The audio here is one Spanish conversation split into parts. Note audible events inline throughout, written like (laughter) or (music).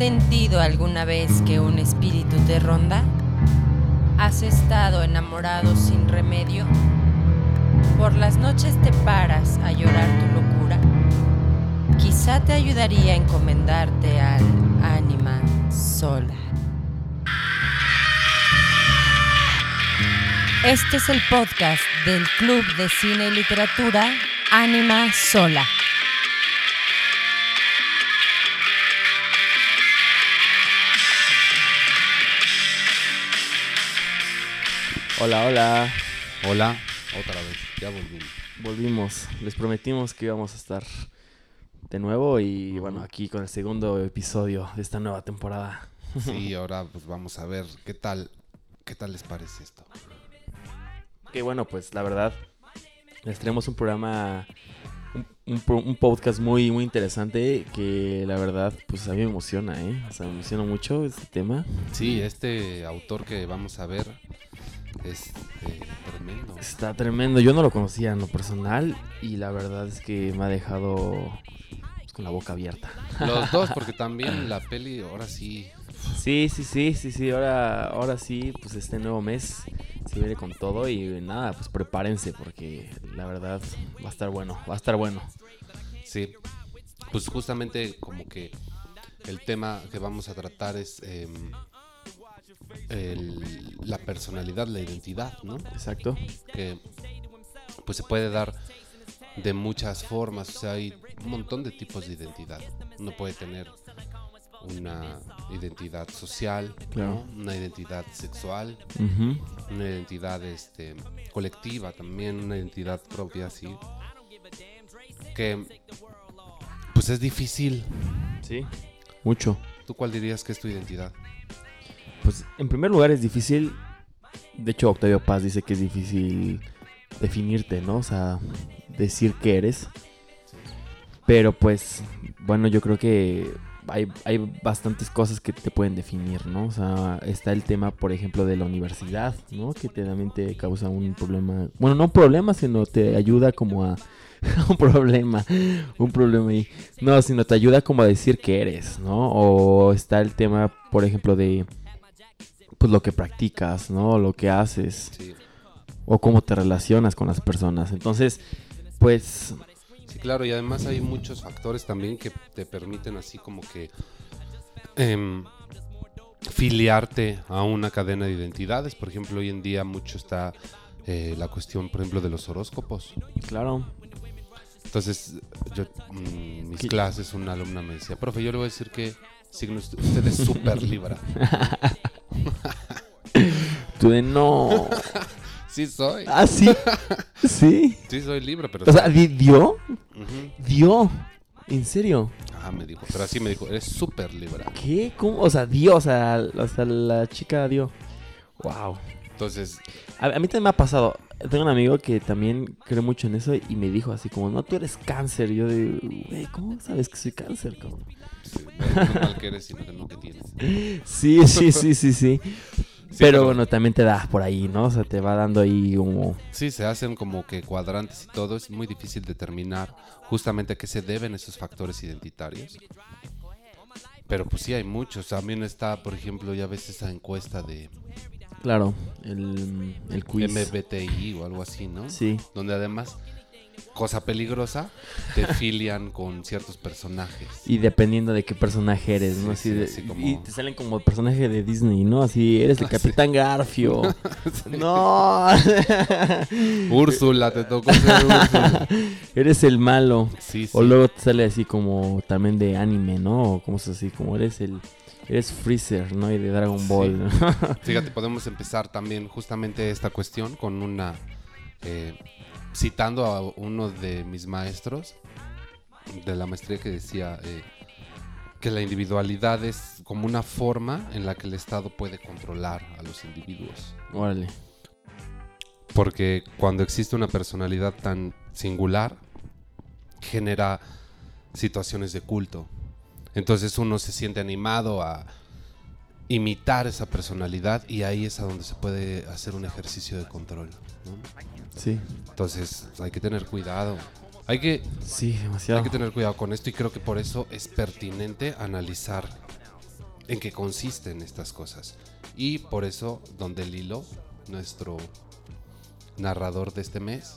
sentido alguna vez que un espíritu te ronda? ¿Has estado enamorado sin remedio? ¿Por las noches te paras a llorar tu locura? Quizá te ayudaría a encomendarte al ánima sola. Este es el podcast del Club de Cine y Literatura Ánima Sola. Hola, hola. Hola, otra vez, ya volvimos. Volvimos. Les prometimos que íbamos a estar de nuevo y bueno, aquí con el segundo episodio de esta nueva temporada. Sí, ahora pues vamos a ver qué tal, qué tal les parece esto. Que bueno, pues la verdad, les tenemos un programa, un, un pro- un podcast muy, muy interesante que la verdad, pues a mí me emociona, ¿eh? O sea, me emociona mucho este tema. Sí, este autor que vamos a ver es eh, tremendo. Está tremendo. Yo no lo conocía en lo personal y la verdad es que me ha dejado pues, con la boca abierta. Los dos, (laughs) porque también la peli ahora sí. Sí, sí, sí, sí, sí. Ahora, ahora sí, pues este nuevo mes se viene con todo y nada, pues prepárense porque la verdad va a estar bueno, va a estar bueno. Sí, pues justamente como que el tema que vamos a tratar es em, el- la personalidad, la identidad, ¿no? Exacto. que pues se puede dar de muchas formas, o sea, hay un montón de tipos de identidad. Uno puede tener una identidad social, Claro. ¿no? una identidad sexual, una identidad este, colectiva también, una identidad propia, así. Que pues es difícil. Sí. Mucho. ¿Tú cuál dirías que es tu identidad? Pues en primer lugar es difícil. De hecho, Octavio Paz dice que es difícil definirte, ¿no? O sea, decir que eres. Pero pues, bueno, yo creo que hay, hay bastantes cosas que te pueden definir, ¿no? O sea, está el tema, por ejemplo, de la universidad, ¿no? Que te, también te causa un problema. Bueno, no un problema, sino te ayuda como a... (laughs) un problema, un problema. No, sino te ayuda como a decir que eres, ¿no? O está el tema, por ejemplo, de... Pues lo que practicas, ¿no? Lo que haces Sí, o cómo te relacionas con las personas. Entonces, pues Sí, claro, y además hay muchos factores también que te permiten así como que em, filiarte a una cadena de identidades. Por ejemplo, hoy en día mucho está eh, la cuestión, por ejemplo, de los horóscopos. claro, Entonces, yo, mm, mis ¿Qué? clases, una alumna me decía, profe, yo le voy a decir que signo usted usted es (laughs) súper libra. (laughs) (laughs) tú de no. Sí soy, Ah, sí. Sí. sí soy libra, pero... O sea, di- dio, Ujú. dio. ¿En serio? Ah, me dijo, pero así me dijo, eres súper libra. ¿Qué? ¿Cómo? O sea, dio, o sea, sea, la chica dio. Wow. Entonces, A, a mí también me ha pasado. Tengo un amigo que también cree mucho en eso y me dijo así como, no, tú eres cáncer. Y yo de, güey, ¿cómo sabes que soy cáncer, cabrón? Sí, no mal que eres, sino que no que tienes. (laughs) Sí, sí, sí, sí, sí. Sí, pero, bueno, también te da por ahí, ¿no? O sea, te va dando ahí como... Sí, se hacen como que cuadrantes y todo. Es muy difícil determinar justamente a qué se deben esos factores identitarios. Pero pues sí hay muchos. También está, por ejemplo, ya ves esa encuesta de Claro, el, el quiz. MBTI o algo así, ¿no? Sí, Donde además, cosa peligrosa, te (laughs) filian con ciertos personajes. y dependiendo de qué personaje eres, ¿no? Sí, Así sí, de- así como- Y te salen como personaje de Disney, ¿no? Así, eres el Capitán Garfio. (laughs) no, Úrsula, te tocó ser Úrsula. (laughs) eres el malo. Sí, sí. O luego te sale así como también de anime, ¿no? O como es así, como eres el... Eres Freezer, ¿no? Y de Dragon Ball. Fíjate, podemos empezar también justamente esta cuestión con una... eh, citando a uno de mis maestros de la maestría que decía eh, que la individualidad es como una forma en la que el Estado puede controlar a los individuos. Órale. Porque cuando existe una personalidad tan singular, genera situaciones de culto. Entonces uno se siente animado a imitar esa personalidad y ahí es a donde se puede hacer un ejercicio de control. ¿no? Sí. Entonces hay que tener cuidado. Hay que, Sí, demasiado. hay que tener cuidado con esto y creo que por eso es pertinente analizar en qué consisten estas cosas. Y por eso, donde Lilo, nuestro narrador de este mes,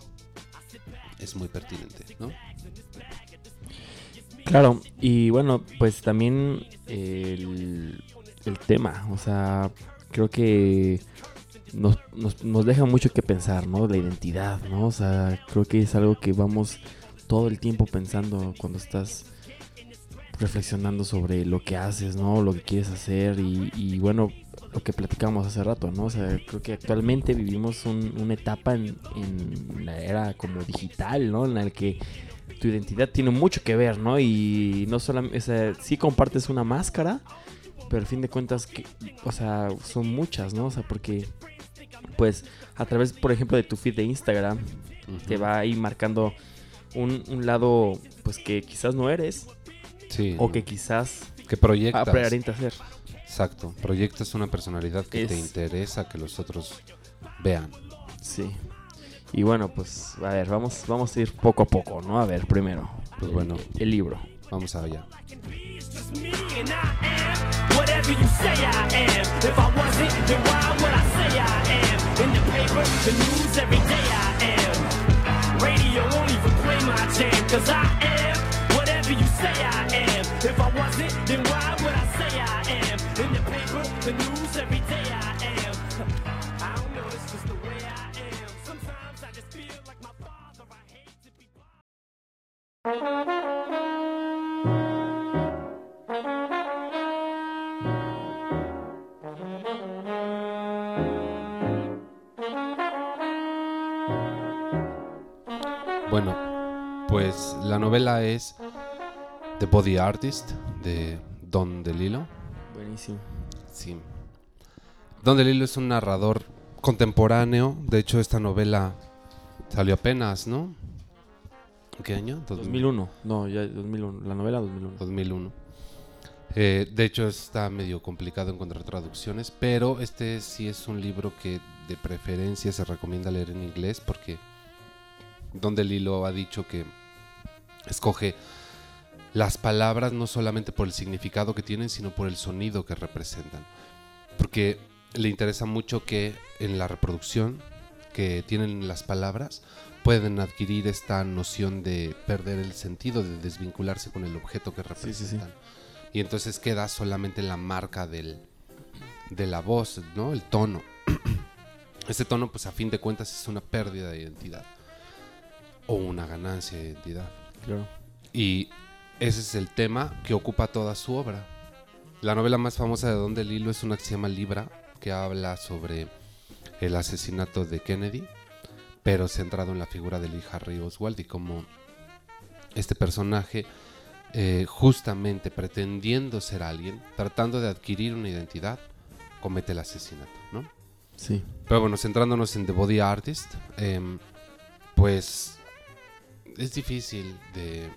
es muy pertinente, ¿no? Claro, y bueno, pues también el, el tema, o sea, creo que nos, nos, nos deja mucho que pensar, ¿no? La identidad, ¿no? O sea, creo que es algo que vamos todo el tiempo pensando cuando estás reflexionando sobre lo que haces, ¿no? Lo que quieres hacer y, bueno, lo que platicamos hace rato, ¿no? O sea, creo que actualmente vivimos un- una etapa en, en la era como digital, ¿no? En la que tu identidad tiene mucho que ver, ¿no? Y no solamente, o sea, sí compartes una máscara, pero al fin de cuentas, que, o sea, son muchas, ¿no? O sea, porque, pues, a través, por ejemplo, de tu feed de Instagram, te va ahí marcando un, un lado, pues, que quizás no eres, Sí. o que quizás que proyectas. ser. Exacto. Proyectas una personalidad que te Es- interesa que los otros vean. Sí. Y bueno, pues, a ver, vamos, vamos a ir poco a poco, ¿no? A ver, primero. Pues el- bueno. El libro. Vamos allá. The news, every day I am. Radio won't even play my jam, cause I am whatever you say I am. If I wasn't, then why would I say I am? In the paper, the news, every day I am. (laughs) I don't know, it's just the way I am. Sometimes I just feel like my father, I hate to be Bueno, pues la novela es The Body Artist de Don DeLillo. Buenísimo. Sí. Don DeLillo es un narrador contemporáneo. De hecho, esta novela salió apenas, ¿no? ¿Qué año? 2001. No, ya 2001. La novela 2001. 2001. Eh, de hecho, está medio complicado encontrar traducciones, pero este sí es un libro que de preferencia se recomienda leer en inglés porque Don DeLillo ha dicho que escoge las palabras no solamente por el significado que tienen, sino por el sonido que representan. Porque le interesa mucho que en la reproducción que tienen las palabras pueden adquirir esta noción de perder el sentido, de desvincularse con el objeto que sí, sí. representan. Y entonces queda solamente la marca del, de la voz, ¿no? El tono. (clears throat) Este tono, pues a fin de cuentas, es una pérdida de identidad. O una ganancia de identidad. Claro. Y ese es el tema que ocupa toda su obra. La novela más famosa de Don DeLillo es una que se llama Libra, que habla sobre el asesinato de Kennedy, pero centrado en la figura de Lee Harvey Oswald y cómo este personaje, eh, justamente pretendiendo ser alguien, tratando de adquirir una identidad, comete el asesinato, ¿no? Sí. Pero bueno, centrándonos en The Body Artist, em, pues es difícil de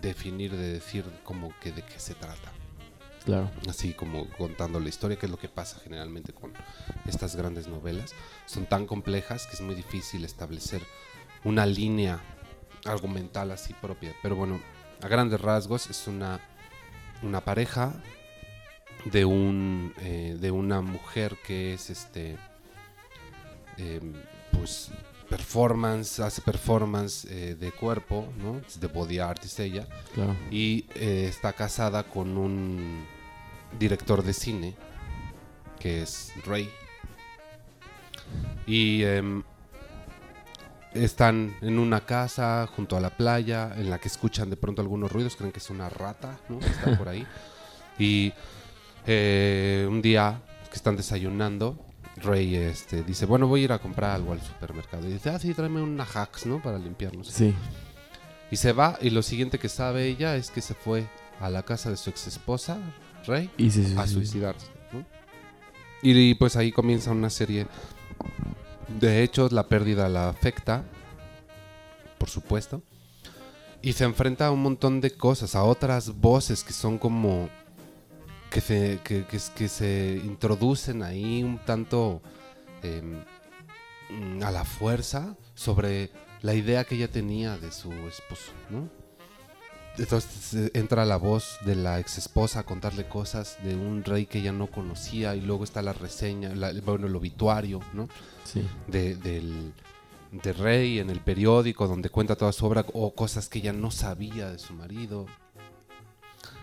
definir, de decir como que de qué se trata. Claro. Así como contando la historia, que es lo que pasa generalmente con estas grandes novelas. Son tan complejas que es muy difícil establecer una línea argumental así propia. Pero bueno, a grandes rasgos es una, una pareja de un eh, de una mujer que es este em, pues performance hace performance eh, de cuerpo no es de body artist ella Claro. y eh, está casada con un director de cine que es Ray y em, están en una casa junto a la playa en la que escuchan de pronto algunos ruidos creen que es una rata ¿no? que está por ahí (laughs) y eh, un día que están desayunando Ray este, dice bueno voy a ir a comprar algo al supermercado y dice ah sí tráeme una hacks no para limpiarnos Sí. y se va y lo siguiente que sabe ella es que se fue a la casa de su ex esposa, Rey, Y a suicidarse. ¿no? Y, pues ahí comienza una serie de hechos, la pérdida la afecta, por supuesto, y se enfrenta a un montón de cosas, a otras voces que son como que se, que, que- que se introducen ahí un tanto em, mm, a la fuerza sobre la idea que ella tenía de su esposo, ¿no? entonces eh, entra la voz de la ex esposa a contarle cosas de un rey que ella no conocía y luego está la reseña, la- bueno, el obituario, ¿no? Sí. de- del, del rey en el periódico donde cuenta toda su obra o cosas que ella no sabía de su marido.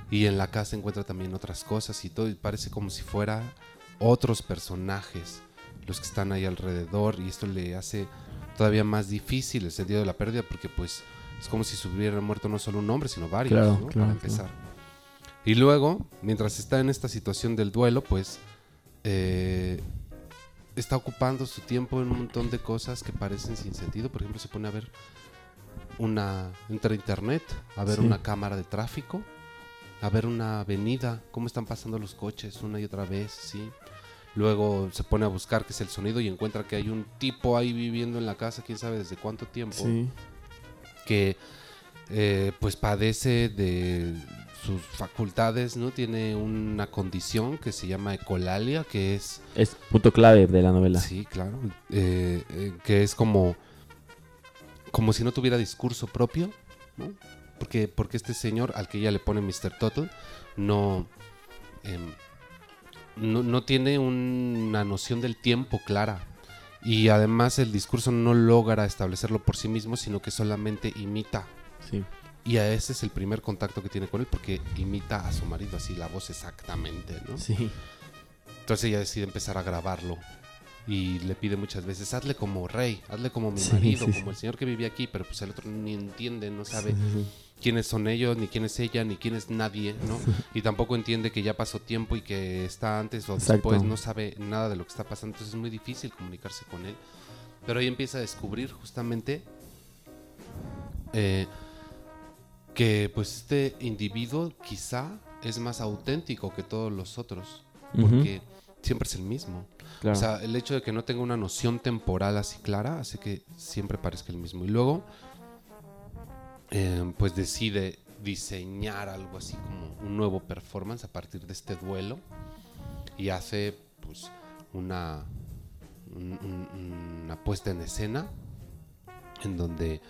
Y en la casa encuentra también otras cosas y todo, y parece como si fuera otros personajes los que están ahí alrededor y esto le hace todavía más difícil el sentido de la pérdida porque pues es como si se hubiera muerto no solo un hombre sino varios, Claro, ¿no? claro, Para empezar. Y luego, mientras está en esta situación del duelo, pues eh, está ocupando su tiempo en un montón de cosas que parecen sin sentido. Por ejemplo, se pone a ver una. entra a internet, a ver Sí. una cámara de tráfico, a ver una avenida, cómo están pasando los coches una y otra vez, sí. Luego se pone a buscar qué es el sonido y encuentra que hay un tipo ahí viviendo en la casa, quién sabe desde cuánto tiempo Sí. que eh, pues padece de sus facultades, ¿no? Tiene una condición que se llama ecolalia, que es, Es punto clave de la novela. sí, claro, eh, eh, que es como, como si no tuviera discurso propio, ¿no? Porque, porque este señor al que ella le pone Mr. Total no, em, no, no tiene una noción del tiempo clara. Y además el discurso no logra establecerlo por sí mismo, sino que solamente imita Sí. y a ese es el primer contacto que tiene con él porque imita a su marido así la voz exactamente, ¿no? Sí. Entonces ella decide empezar a grabarlo y le pide muchas veces, hazle como rey, hazle como mi Sí, marido, sí, como sí. el señor que vivía aquí, pero pues el otro ni entiende, no sabe. Quiénes son ellos, ni quién es ella, ni quién es nadie, ¿no? (laughs) Y tampoco entiende que ya pasó tiempo y que está antes o Exacto. después, no sabe nada de lo que está pasando, entonces es muy difícil comunicarse con él. Pero ahí empieza a descubrir justamente eh, que pues este individuo quizá es más auténtico que todos los otros, porque siempre es el mismo. claro. O sea, el hecho de que no tenga una noción temporal así clara hace que siempre parezca el mismo. Y luego, eh, pues decide diseñar algo así como un nuevo performance a partir de este duelo y hace pues una, un- un- una puesta en escena en donde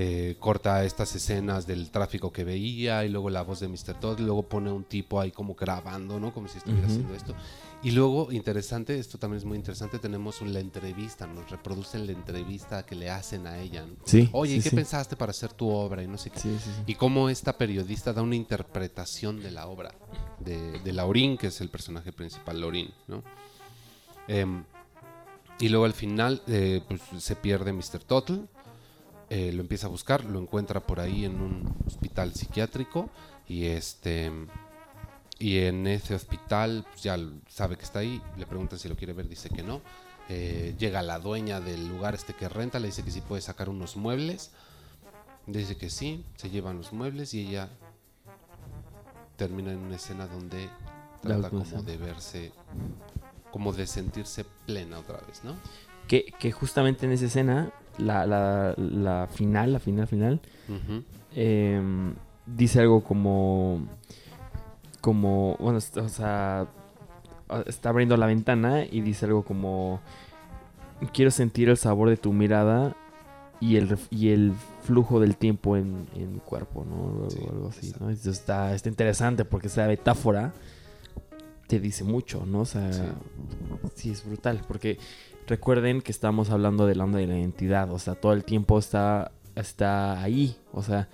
eh, corta estas escenas del tráfico que veía y luego la voz de Mr. Todd y luego pone un tipo ahí como grabando, ¿no? Como si estuviera haciendo esto. Y luego, interesante, esto también es muy interesante, tenemos la entrevista, nos reproducen la entrevista que le hacen a ella. ¿no? sí. Oye, ¿y sí, qué sí. pensaste para hacer tu obra? Y no sé qué. Y cómo esta periodista da una interpretación de la obra de, de Laurín, que es el personaje principal, Laurín, ¿no? Em, y luego al final eh, pues, se pierde Mr. Total, eh, lo empieza a buscar, lo encuentra por ahí en un hospital psiquiátrico y este y en ese hospital pues, ya sabe que está ahí, le preguntan si lo quiere ver, dice que no. Eh, llega la dueña del lugar este que renta, le dice que sí puede sacar unos muebles. Dice que sí, se llevan los muebles y ella termina en una escena donde trata como de verse, como de sentirse plena otra vez, ¿no? Que, que justamente en esa escena, la, la, la final, la final, final, em, dice algo como. Como. Bueno, o sea. Está abriendo la ventana y dice algo como. Quiero sentir el sabor de tu mirada y el, y el flujo del tiempo en, en mi cuerpo, ¿no? O algo, Sí, algo así. ¿no? Está, está interesante porque esa metáfora te dice mucho, ¿no? O sea, Sí. sí, es brutal. Porque recuerden que estamos hablando de la onda de la identidad. O sea, todo el tiempo está, está ahí. O sea,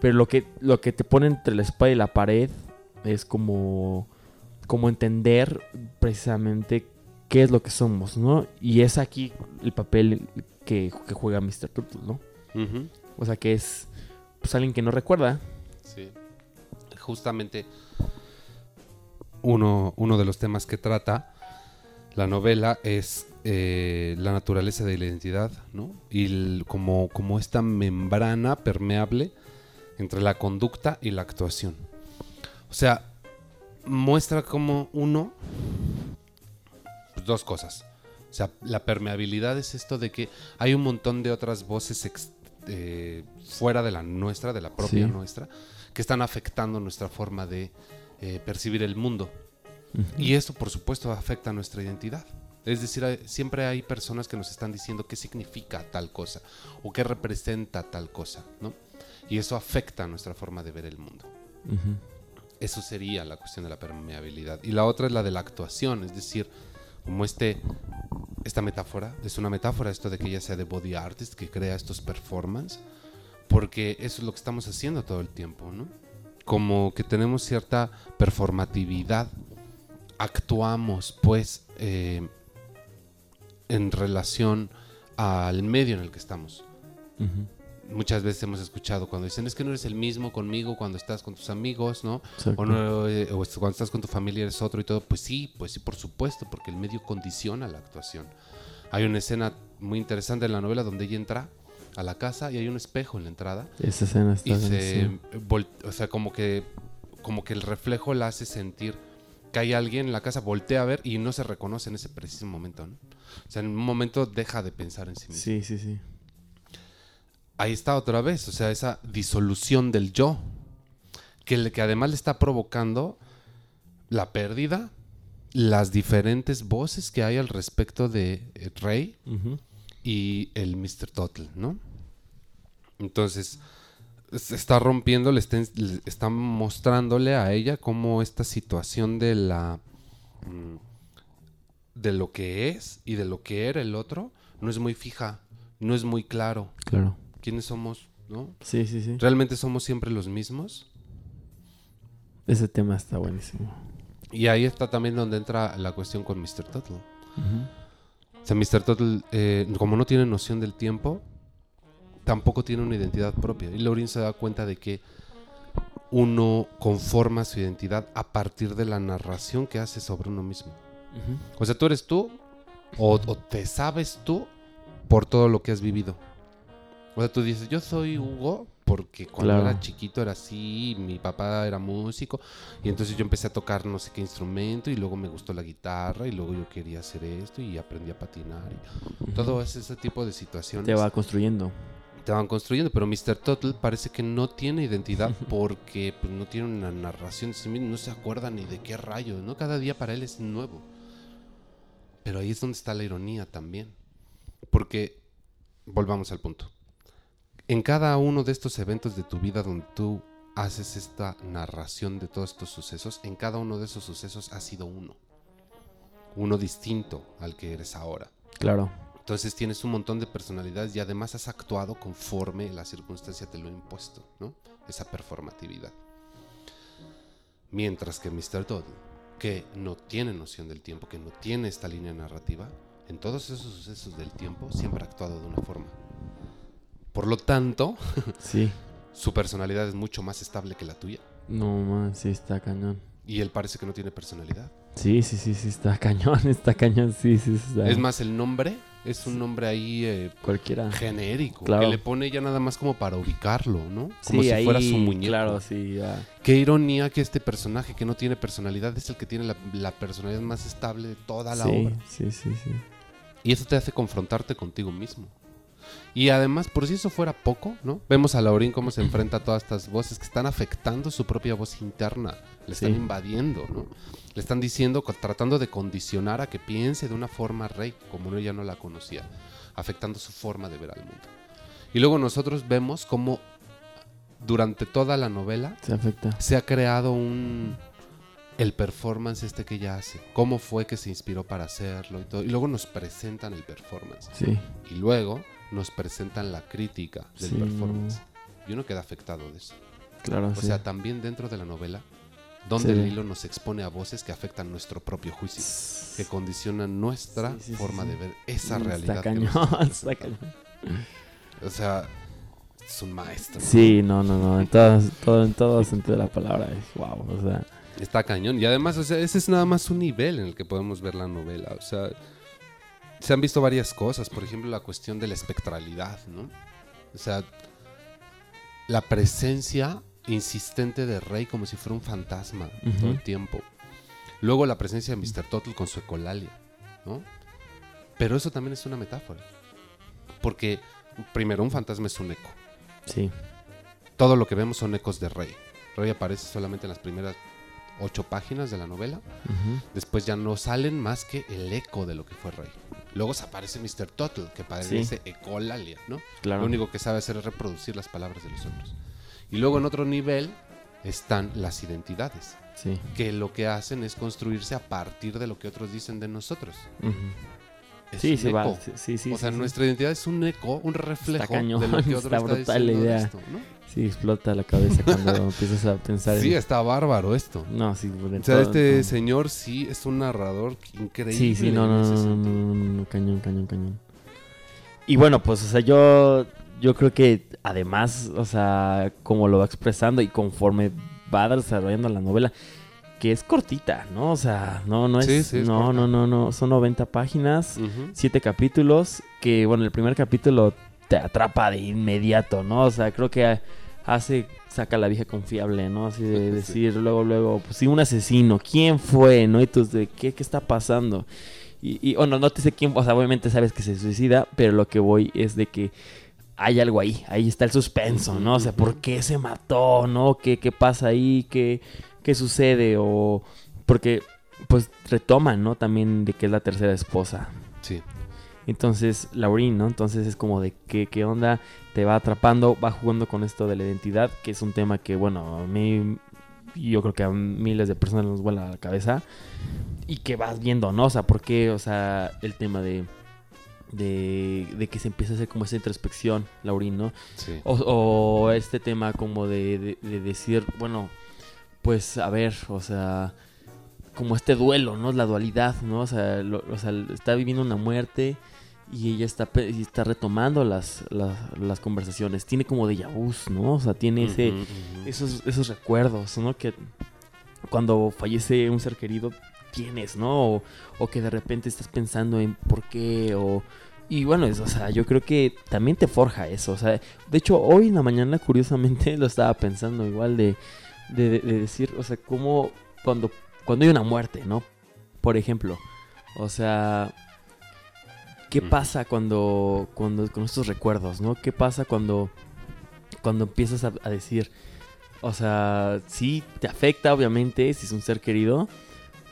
pero lo que, lo que te pone entre la espada y la pared es como, como entender precisamente qué es lo que somos, ¿no? Y es aquí el papel que, que juega Mr. Turtle, ¿no? O sea, que es pues, alguien que no recuerda. Sí. Justamente uno, uno de los temas que trata la novela es eh, la naturaleza de la identidad, ¿no? Y el- como, como esta membrana permeable entre la conducta y la actuación. O sea, muestra como uno, pues, dos cosas. O sea, la permeabilidad es esto de que hay un montón de otras voces ex- eh, fuera de la nuestra, de la propia Sí. nuestra, que están afectando nuestra forma de eh, percibir el mundo. Y eso, por supuesto, afecta a nuestra identidad. Es decir, hay- siempre hay personas que nos están diciendo qué significa tal cosa o qué representa tal cosa, ¿no? Y eso afecta nuestra forma de ver el mundo. Eso sería la cuestión de la permeabilidad. Y la otra es la de la actuación, es decir, como este, esta metáfora, es una metáfora esto de que ella sea de body artist, que crea estos performance, porque eso es lo que estamos haciendo todo el tiempo, ¿no? Como que tenemos cierta performatividad, actuamos pues eh, en relación al medio en el que estamos Ujú. muchas veces hemos escuchado cuando dicen es que no eres el mismo conmigo cuando estás con tus amigos, ¿no? O, no, eh, o cuando estás con tu familia eres otro y todo. Pues sí, pues sí, por supuesto, porque el medio condiciona la actuación. Hay una escena muy interesante en la novela donde ella entra a la casa y hay un espejo en la entrada Esa escena está y bien, se sí. o sea, como que como que el reflejo la hace sentir que hay alguien en la casa, voltea a ver y no se reconoce en ese preciso momento, ¿no? O sea, en un momento deja de pensar en sí mismo Sí, sí, sí. ahí está otra vez, o sea, esa disolución del yo, que, le- que además le está provocando la pérdida, las diferentes voces que hay al respecto de eh, Rey Ujú. y el Mr. Total, ¿no? Entonces, se está rompiendo, le está, le está mostrándole a ella cómo esta situación de la... mm, de lo que es y de lo que era el otro no es muy fija, no es muy claro Claro. quiénes somos, ¿no? Sí, sí, sí. ¿Realmente somos siempre los mismos? Ese tema está buenísimo. Y ahí está también donde entra la cuestión con Mr. Ujú. O sea, Mr. Total, eh, como no tiene noción del tiempo, tampoco tiene una identidad propia. Y Laurin se da cuenta de que uno conforma su identidad a partir de la narración que hace sobre uno mismo. O sea, tú eres tú o, o te sabes tú por todo lo que has vivido. O sea, tú dices, yo soy Hugo porque cuando Claro. era chiquito era así, mi papá era músico y entonces yo empecé a tocar no sé qué instrumento y luego me gustó la guitarra y luego yo quería hacer esto y aprendí a patinar. y todo ese, ese tipo de situaciones Te va construyendo. Te van construyendo, pero Mr. Total parece que no tiene identidad porque pues, no tiene una narración no se acuerda ni de qué rayos, ¿no? Cada día para él es nuevo. Pero ahí es donde está la ironía también. Porque, volvamos al punto. En cada uno de estos eventos de tu vida donde tú haces esta narración de todos estos sucesos, en cada uno de esos sucesos ha sido uno. Uno distinto al que eres ahora. Claro. Entonces tienes un montón de personalidades y además has actuado conforme la circunstancia te lo ha impuesto, ¿no? Esa performatividad. Mientras que Mr. Todd, que no tiene noción del tiempo, que no tiene esta línea narrativa, en todos esos sucesos del tiempo siempre ha actuado de una forma. Por lo tanto, (laughs) Sí. su personalidad es mucho más estable que la tuya. No, man, sí está cañón. Y él parece que no tiene personalidad. Sí, sí, sí, sí, está (laughs) cañón, está cañón, sí, sí, está. Es más, el nombre es un nombre ahí eh, Cualquiera. genérico, Claro. que le pone ya nada más como para ubicarlo, ¿no? Como Sí, si ahí, fuera su muñeco. Claro, sí, ya. Qué ironía que este personaje que no tiene personalidad es el que tiene la, la personalidad más estable de toda la sí, obra. sí, sí, sí. Y eso te hace confrontarte contigo mismo. Y además, por si eso fuera poco, ¿no? Vemos a Laurín cómo se enfrenta a todas estas voces que están afectando su propia voz interna. Le están Sí. invadiendo, ¿no? Le están diciendo, tratando de condicionar a que piense de una forma rey, como ella no la conocía, afectando su forma de ver al mundo. Y luego nosotros vemos cómo durante toda la novela Se afecta. se ha creado un el performance este que ella hace, cómo fue que se inspiró para hacerlo y todo, y luego nos presentan el performance Sí. y luego nos presentan la crítica del Sí. performance. Y uno queda afectado de eso. Claro, O sí. sea, también dentro de la novela, donde Sí. el hilo nos expone a voces que afectan nuestro propio juicio, que condicionan nuestra forma de ver esa realidad. Cañón, nos- (laughs) está cañón. O sea, es un maestro. Sí, no, no, no. En todas, todo, en todo sentido de la palabra es wow. O sea, Está cañón. Y además, o sea, ese es nada más un nivel en el que podemos ver la novela. O sea, se han visto varias cosas. Por ejemplo, la cuestión de la espectralidad, ¿no? O sea, la presencia insistente de Rey como si fuera un fantasma todo el tiempo. Luego la presencia de Mr. Total con su ecolalia, ¿no? Pero eso también es una metáfora. Porque, primero, un fantasma es un eco. sí. Todo lo que vemos son ecos de Rey. Rey aparece solamente en las primeras ocho páginas de la novela. Después ya no salen más que el eco de lo que fue Rey. Luego se aparece Mr. Total, que parece ecolalia, ¿no? Claro. Lo único que sabe hacer es reproducir las palabras de los otros. Y luego en otro nivel están las identidades, Sí. que lo que hacen es construirse a partir de lo que otros dicen de nosotros. Ujú. Es Sí, un sí, va. eco. Sí, sí, sí, o sea, nuestra identidad es un eco, un reflejo cañón, de lo que otro está está, brutal la idea. esto, ¿no? Sí, explota la cabeza cuando (laughs) empiezas a pensar Sí, en... está bárbaro esto. No, sí, O sea, todo, este no. señor sí es un narrador increíble. Sí, sí, no, no, no, no, cañón, cañón, cañón. Y bueno, pues, o sea, yo, yo creo que además, o sea, como lo va expresando y conforme va desarrollando la novela, que es cortita, ¿no? O sea, no, no es, Sí, sí, es no, no, no, no, son 90 páginas, Ujú. siete capítulos, que bueno, el primer capítulo te atrapa de inmediato, ¿no? O sea, creo que hace, saca la vieja confiable, ¿no? Así de Sí. decir luego, luego, pues sí, un asesino, ¿quién fue, no? Y tú, de qué, qué está pasando. Y, y bueno, no te sé quién, o sea, obviamente sabes que se suicida, pero lo que voy es de que hay algo ahí, ahí está el suspenso, ¿no? O sea, ¿por qué se mató, no? ¿Qué, qué pasa ahí? ¿Qué, qué sucede? O porque, pues, retoman, ¿no? También de que es la tercera esposa. Sí. Entonces, Laurín, ¿no? Entonces es como de qué, qué onda, te va atrapando, va jugando con esto de la identidad, que es un tema que, bueno, a mí, yo creo que a miles de personas nos vuela la cabeza, y que vas viendo, ¿no? O sea, ¿por qué? O sea, el tema de, de, de que se empieza a hacer como esa introspección, Laurín, ¿no? Sí. O, o este tema como de, de- de decir, bueno, pues a ver, o sea, como este duelo, ¿no? La dualidad, ¿no? O sea, lo- o sea, está viviendo una muerte y ella está, y está retomando las, las, las conversaciones. Tiene como de vus, ¿no? O sea, tiene ese, esos, esos recuerdos, ¿no? Que cuando fallece un ser querido tienes, ¿no? O, o que de repente estás pensando en por qué o... Y bueno, es, o sea, yo creo que también te forja eso. O sea, de hecho, hoy en la mañana, curiosamente, (laughs) lo estaba pensando igual de, de, de- de decir, o sea, cómo cuando, cuando hay una muerte, ¿no? Por ejemplo, o sea, ¿qué pasa cuando, cuando, con estos recuerdos, ¿no? ¿Qué pasa cuando, cuando empiezas a, a decir, o sea, sí te afecta, obviamente, si es un ser querido,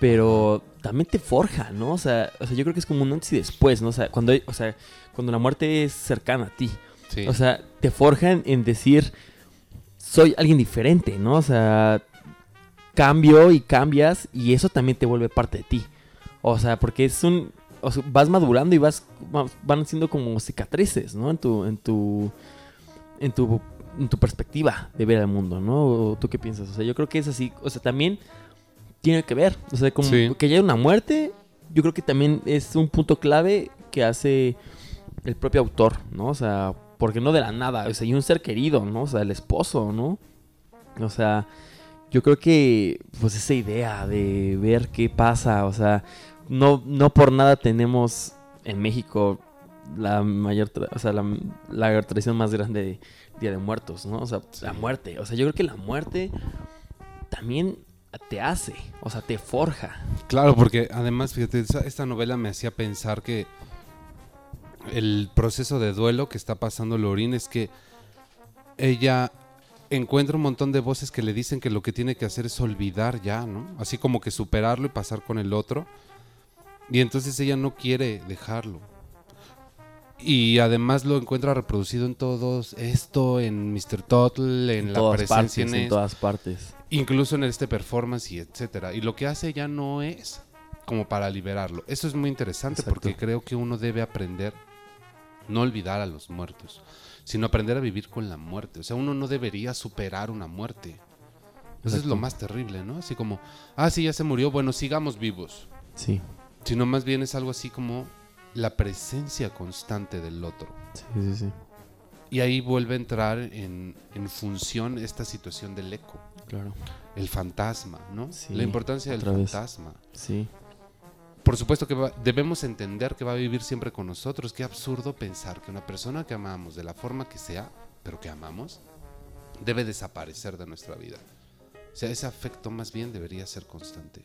pero también te forja, ¿no? O sea, o sea, yo creo que es como un antes y después, ¿no? O sea, cuando, hay- o sea, cuando la muerte es cercana a ti, Sí. o sea, te forjan en decir, soy alguien diferente, ¿no? O sea, cambio y cambias y eso también te vuelve parte de ti. O sea, porque es un... o sea, vas madurando y vas, va- van siendo como cicatrices, ¿no? En tu, en tu, en tu, en tu perspectiva de ver el mundo, ¿no? ¿O ¿Tú qué piensas? O sea, yo creo que es así. O sea, también tiene que ver. O sea, como Sí. que haya una muerte, yo creo que también es un punto clave que hace el propio autor, ¿no? O sea, porque no de la nada, o sea, y un ser querido, ¿no? O sea, el esposo, ¿no? O sea, yo creo que, pues, esa idea de ver qué pasa, o sea, no, no por nada tenemos en México la mayor, o sea, la, la tradición más grande de Día de Muertos, ¿no? O sea, la muerte, o sea, yo creo que la muerte también te hace, o sea, te forja. Claro, porque además, fíjate, esta novela me hacía pensar que el proceso de duelo que está pasando Lorin es que ella encuentra un montón de voces que le dicen que lo que tiene que hacer es olvidar ya, ¿no? Así como que superarlo y pasar con el otro. Y entonces ella no quiere dejarlo. Y además lo encuentra reproducido en todos esto, en Mr. Total, en, la todas presencia partes, en, en todas partes. incluso en este performance y etcétera. Y lo que hace ya no es como para liberarlo. Eso es muy interesante Exacto. porque creo que uno debe aprender no olvidar a los muertos, sino aprender a vivir con la muerte. O sea, uno no debería superar una muerte. Eso es lo más terrible, ¿no? Así como, ah, sí, ya se murió, bueno, sigamos vivos. Sí, Sino más bien es algo así como la presencia constante del otro. sí, sí, sí, Y ahí vuelve a entrar en, en función esta situación del eco, claro. el fantasma, ¿no? Sí, la importancia del vez. fantasma. Sí, Por supuesto que va- debemos entender que va a vivir siempre con nosotros. Qué absurdo pensar que una persona que amamos, de la forma que sea, pero que amamos, debe desaparecer de nuestra vida. O sea, ese afecto más bien debería ser constante.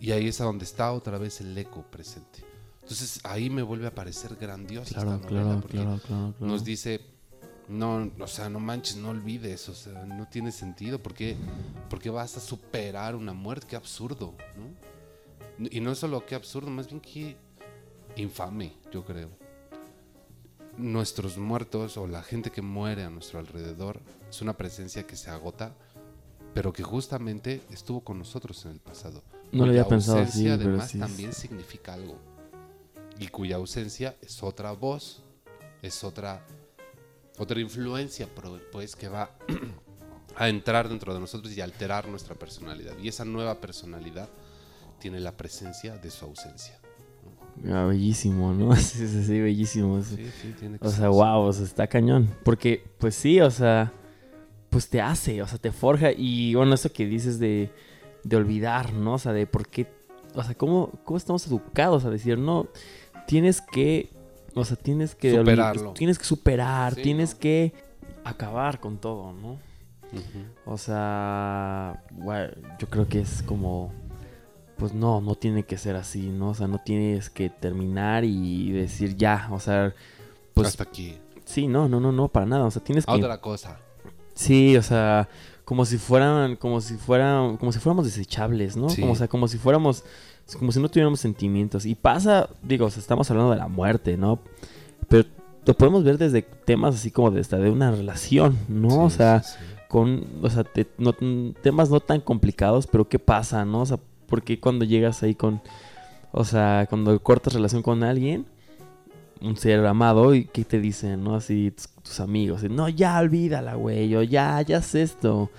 Y ahí es a donde está otra vez el eco presente. Entonces ahí me vuelve a parecer grandiosa claro, esta novela claro, porque claro, nos dice, no, o sea, no manches, no olvides, o sea, no tiene sentido, ¿por qué, por qué vas a superar una muerte? Qué absurdo, ¿no? Y no solo qué absurdo, más bien qué infame, yo creo. nuestros muertos o la gente que muere a nuestro alrededor es una presencia que se agota, pero que justamente estuvo con nosotros en el pasado. No lo había pensado así, ausencia pero además sí es- también significa algo. Y cuya ausencia es otra voz, es otra otra influencia pues que va (clears throat) a entrar dentro de nosotros y alterar nuestra personalidad. Y esa nueva personalidad tiene la presencia de su ausencia. Ah, bellísimo, ¿no? (laughs) Sí, sí, sí, bellísimo. sí. Sí, tiene que O sea, wow, o sea, está cañón. Porque, pues sí, o sea, pues te hace, o sea, te forja. Y bueno, eso que dices de, de olvidar, ¿no? O sea, de por qué, o sea, cómo, cómo estamos educados a decir, no, tienes que, o sea, tienes que... Superarlo. Tienes que superar, Sí, tienes ¿no? que acabar con todo, ¿no? O sea, gua- yo creo que es como, pues no, no tiene que ser así, ¿no? O sea, no tienes que terminar y decir ya, o sea, pues Hasta aquí. sí, no, no, no, no, para nada, o sea, tienes que, Otra cosa. sí, o sea, como si fueran, como si fueran, como si fuéramos desechables, ¿no? Sí. Como, o sea, como si fuéramos, como si no tuviéramos sentimientos. Y pasa, digo, o sea, estamos hablando de la muerte, ¿no? Pero lo podemos ver desde temas así como de esta, de una relación, ¿no? o sea, sí, con, o sea, te- no- temas no tan complicados, pero ¿qué pasa, no? O sea, ¿por qué cuando llegas ahí con, o sea, cuando cortas relación con alguien, un ser amado, y qué te dicen, no? Así tus, tus amigos, no, ya olvídala, güey, o ya, ya haz esto.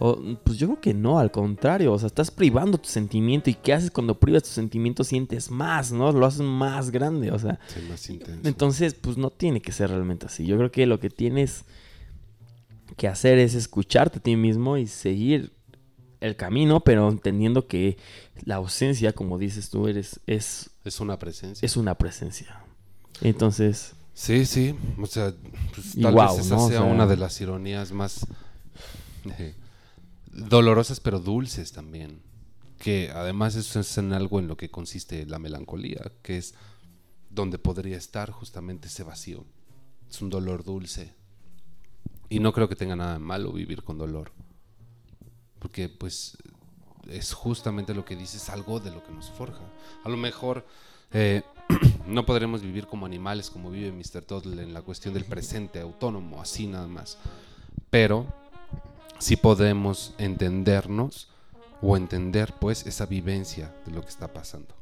O, pues yo creo que no, al contrario, o sea, estás privando tu sentimiento, y ¿qué haces cuando privas tu sentimiento? Sientes más, ¿no? Lo haces más grande, o sea. Sí, más intenso. Entonces, pues no tiene que ser realmente así. Yo creo que lo que tienes que hacer es escucharte a ti mismo y seguir el camino, pero entendiendo que la ausencia, como dices tú, eres, es, es una presencia. es una presencia. Entonces, Sí, sí. O sea, pues, tal vez esa ¿no? O sea sea- una de las ironías más eh, dolorosas pero dulces también. Que además eso es en algo en lo que consiste la melancolía, que es donde podría estar justamente ese vacío. Es un dolor dulce. Y no creo que tenga nada de malo vivir con dolor. Porque pues es justamente lo que dices, algo de lo que nos forja. A lo mejor eh, (clears throat) no podremos vivir como animales, como vive Mr. Toddle en la cuestión del presente autónomo, así nada más. Pero sí podemos entendernos o entender pues esa vivencia de lo que está pasando.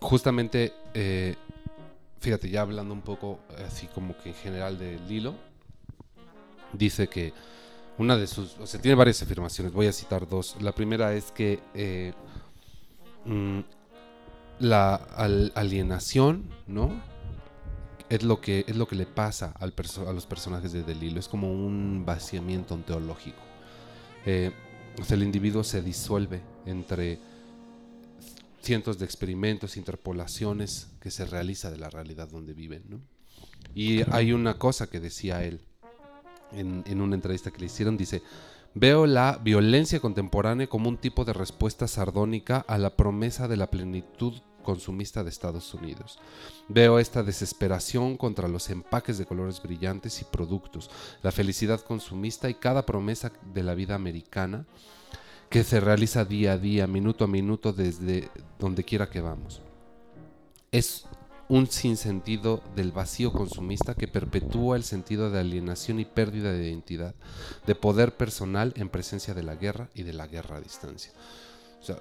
Justamente, eh, fíjate, ya hablando un poco así como que en general de Lilo, dice que una de sus, o sea, tiene varias afirmaciones, voy a citar dos. La primera es que eh, mm, la al- alienación, ¿no? Es lo que es lo que le pasa al perso- a los personajes de Delilo, es como un vaciamiento ontológico. Eh, o sea, el individuo se disuelve entre cientos de experimentos, interpolaciones que se realiza de la realidad donde viven, ¿no? Y hay una cosa que decía él en, una entrevista que le hicieron, dice, veo la violencia contemporánea como un tipo de respuesta sardónica a la promesa de la plenitud consumista de Estados Unidos. Veo esta desesperación contra los empaques de colores brillantes y productos, la felicidad consumista y cada promesa de la vida americana que se realiza día a día, minuto a minuto, desde donde quiera que vamos. Es un sinsentido del vacío consumista que perpetúa el sentido de alienación y pérdida de identidad, de poder personal en presencia de la guerra y de la guerra a distancia. O sea,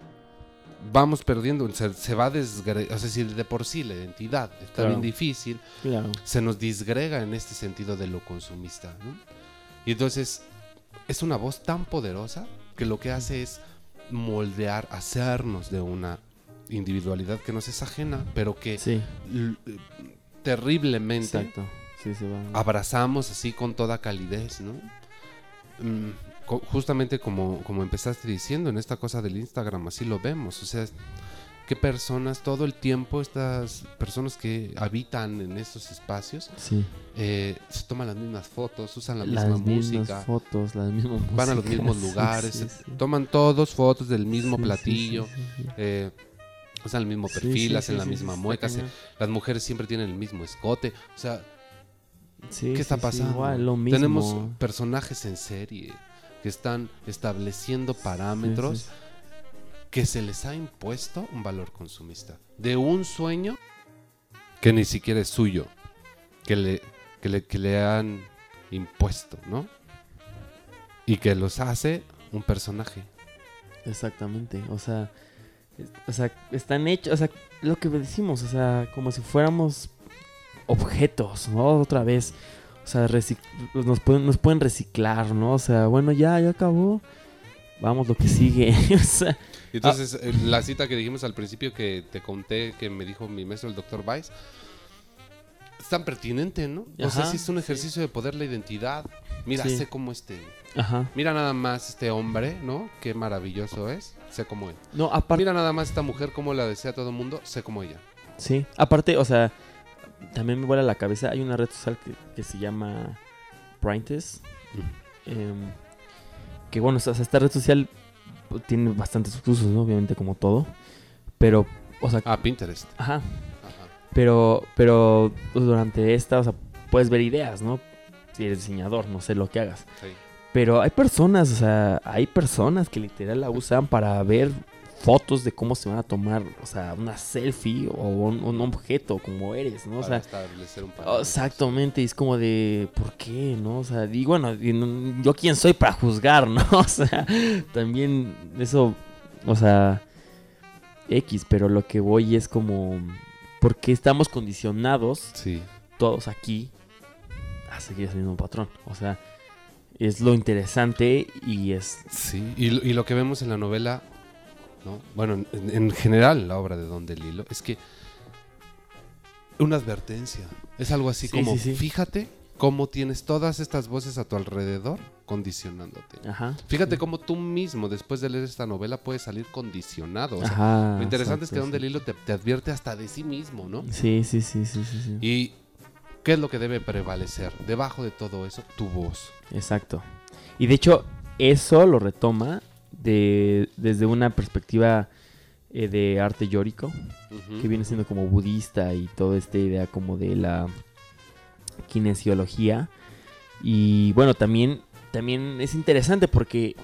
vamos perdiendo, se, se va desgre... O sea, si de por sí la identidad está Claro. bien difícil, claro. se nos disgrega en este sentido de lo consumista. ¿no? Y entonces es una voz tan poderosa que lo que hace es moldear, hacernos de una individualidad que nos es ajena, pero que Sí, terriblemente exacto. Sí, se va. abrazamos así con toda calidez, ¿no? Mm, co- justamente como, como empezaste diciendo en esta cosa del Instagram, así lo vemos, o sea, qué personas todo el tiempo, estas personas que habitan en estos espacios, Sí. eh, se toman las mismas fotos, usan la las misma música, fotos, las mismas van a los mismos (laughs) lugares, sí, se- sí. toman todos fotos del mismo platillo, eh, usan el mismo Sí, perfil, sí, hacen sí, la sí, misma sí, mueca, se- las mujeres siempre tienen el mismo escote, o sea, Sí, ¿Qué está sí, sí, pasando? igual, lo mismo. Tenemos personajes en serie que están estableciendo parámetros Sí, sí, que se les ha impuesto un valor consumista. De un sueño que ni siquiera es suyo. que le, que le, que le han impuesto, ¿no? Y que los hace un personaje. Exactamente, o sea, o sea, están hechos, o sea, lo que decimos, o sea, como si fuéramos objetos, ¿no? Otra vez, o sea, recic- nos pueden, nos pueden reciclar, ¿no? O sea, bueno, ya, ya acabó, vamos, lo que sigue, (laughs) o sea, Y Entonces, eh, la cita que dijimos al principio que te conté, que me dijo mi maestro, el doctor Weiss, es tan pertinente, ¿no? o sea, sí es un sí. ejercicio de poder la identidad. Mira, Sí. sé cómo este. ajá, Mira nada más este hombre, ¿no? Qué maravilloso es. Sé cómo él. no, aparte, Mira nada más esta mujer, cómo la desea todo el mundo. Sé como ella. sí, aparte, o sea, también me vuela la cabeza, hay una red social que, que se llama Printess, Em, que bueno, o sea, esta red social tiene bastantes usos, ¿no? Obviamente como todo. Pero, o sea, Ah, Pinterest. ajá. Ajá. Pero, pero pues, durante esta, o sea, puedes ver ideas, ¿no? Si eres diseñador, no sé lo que hagas. Sí. Pero hay personas, o sea, hay personas que literal la usan para ver fotos de cómo se van a tomar, o sea, una selfie o un, un objeto como eres, ¿no? O sea, establecer un. Exactamente, y es como de, ¿por qué? ¿No? O sea, y bueno, yo quién soy para juzgar, ¿no? (laughs) O sea, también eso, o sea, X, pero lo que voy es como, ¿por qué estamos condicionados Sí. todos aquí a seguir ese mismo patrón? O sea, es lo interesante y es, Sí, y, lo- y lo que vemos en la novela, ¿no? Bueno, en, en general la obra de Don DeLillo, es que una advertencia. Es algo así Sí, como, sí, sí. fíjate cómo tienes todas estas voces a tu alrededor condicionándote. ajá. Fíjate cómo tú mismo, después de leer esta novela, puedes salir condicionado. O sea, Ajá. lo interesante es que Don sí. DeLillo te, te advierte hasta de sí mismo, ¿no? Sí, sí, sí, sí, sí. Y ¿qué es lo que debe prevalecer? Debajo de todo eso, tu voz. Exacto. Y de hecho, eso lo retoma de, desde una perspectiva eh, de arte yórico, que viene siendo como budista y toda esta idea como de la kinesiología. Y bueno, también, también es interesante porque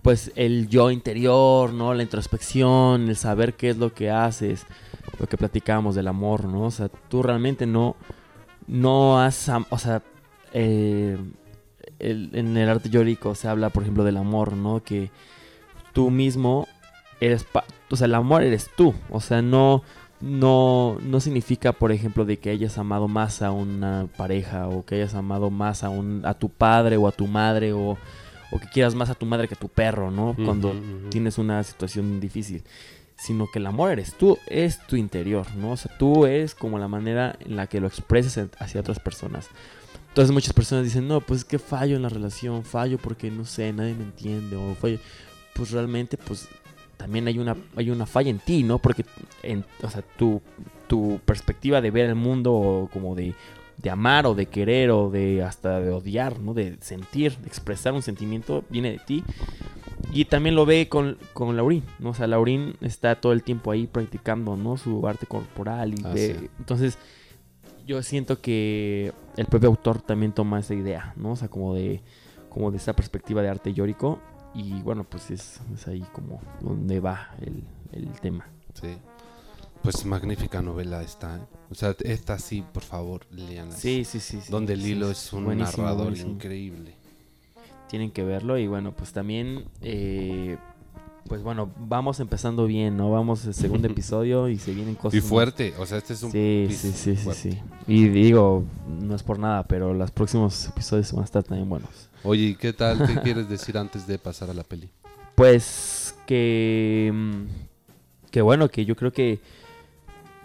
pues el yo interior, ¿no? La introspección, el saber qué es lo que haces, lo que platicábamos del amor, ¿no? O sea, tú realmente no, no has, o sea, eh, el- en el arte yórico se habla, por ejemplo, del amor, ¿no? Que tú mismo eres, pa- o sea, el amor eres tú, o sea, no, no, no significa, por ejemplo, de que hayas amado más a una pareja o que hayas amado más a un, a tu padre o a tu madre o, o que quieras más a tu madre que a tu perro, ¿no? Cuando tienes una situación difícil, sino que el amor eres tú, es tu interior, ¿no? O sea, tú eres como la manera en la que lo expresas hacia otras personas. Entonces muchas personas dicen, no, pues es que fallo en la relación, fallo porque no sé, nadie me entiende, o fallo. Pues realmente, pues también hay una, hay una falla en ti, ¿no? Porque, en, o sea, tu, tu perspectiva de ver el mundo o como de, de amar o de querer o de hasta de odiar, ¿no? De sentir, de expresar un sentimiento, viene de ti. Y también lo ve con, con Laurín, ¿no? O sea, Laurín está todo el tiempo ahí practicando, ¿no? Su arte corporal y Ah, sí. Entonces, yo siento que el propio autor también toma esa idea, ¿no? O sea, como de, como de esa perspectiva de arte yórico. Y bueno, pues es, es ahí como donde va el, el tema. Sí. Pues magnífica novela esta. ¿eh? O sea, esta sí, por favor, leanla. Sí, sí, sí. sí. Donde Sí, Lilo es un buenísimo, narrador buenísimo. increíble. Tienen que verlo y bueno, pues también, eh, pues bueno, vamos empezando bien, ¿no? Vamos al segundo (laughs) episodio y se vienen cosas. Y más- fuerte, o sea, este es un Sí, sí, sí, sí, fuerte. sí. Y digo, no es por nada, pero los próximos episodios van a estar también buenos. Oye, ¿y qué tal? ¿Qué quieres decir antes de pasar a la peli? Pues que. mm, Que bueno, que yo creo que.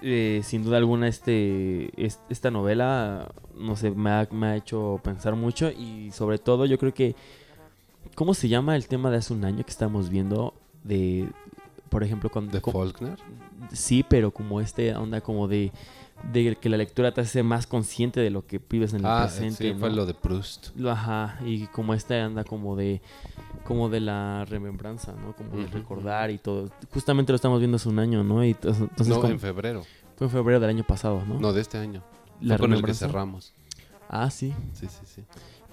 eh, sin duda alguna, este, es- esta novela, no sé, me ha, me ha hecho pensar mucho. Y sobre todo, yo creo que. ¿Cómo se llama el tema de hace un año que estamos viendo? De. Por ejemplo, cuando. ¿De Faulkner? Sí, pero como este onda como de. De que la lectura te hace más consciente de lo que vives en el Ah, presente. sí, fue lo de Proust. Ajá, y como esta anda como de como de la remembranza, ¿no? Como de recordar y todo. Justamente lo estamos viendo hace un año, ¿no? Y to- entonces no, como- en febrero. fue en febrero del año pasado, ¿no? No, de este año. la Fue con el que cerramos. Ah, sí. Sí, sí, sí.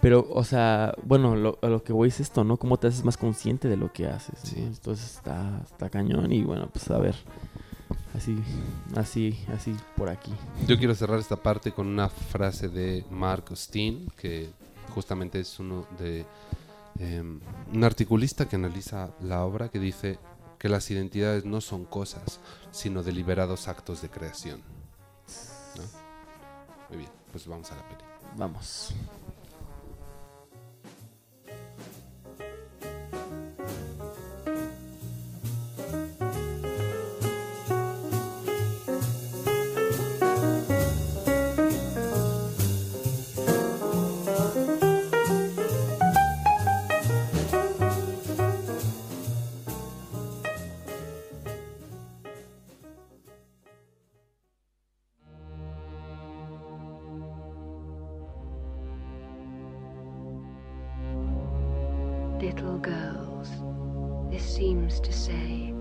Pero, o sea, bueno, lo, a lo que voy es esto, ¿no? Cómo te haces más consciente de lo que haces. Entonces está, está cañón y bueno, pues a ver. Así, así, así por aquí. Yo quiero cerrar esta parte con una frase de Mark Steen, que justamente es uno de em, un articulista que analiza la obra que dice que las identidades no son cosas, sino deliberados actos de creación. ¿No? Muy bien, pues vamos a la peli. Vamos. Little girls, this seems to say,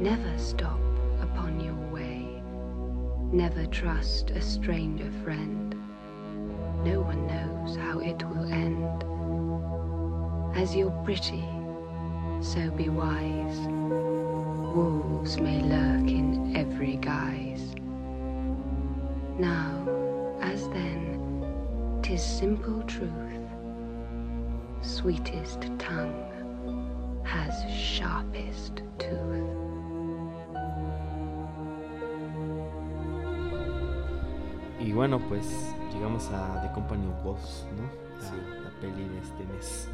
never stop upon your way, never trust a stranger friend. No one knows how it will end. As you're pretty, so be wise. Wolves may lurk in every guise. Now, as then, 'tis simple truth sweetest tongue has sharpest tooth. Y bueno, pues llegamos a The Company of Wolves, ¿no? La, Sí. la peli de este mes.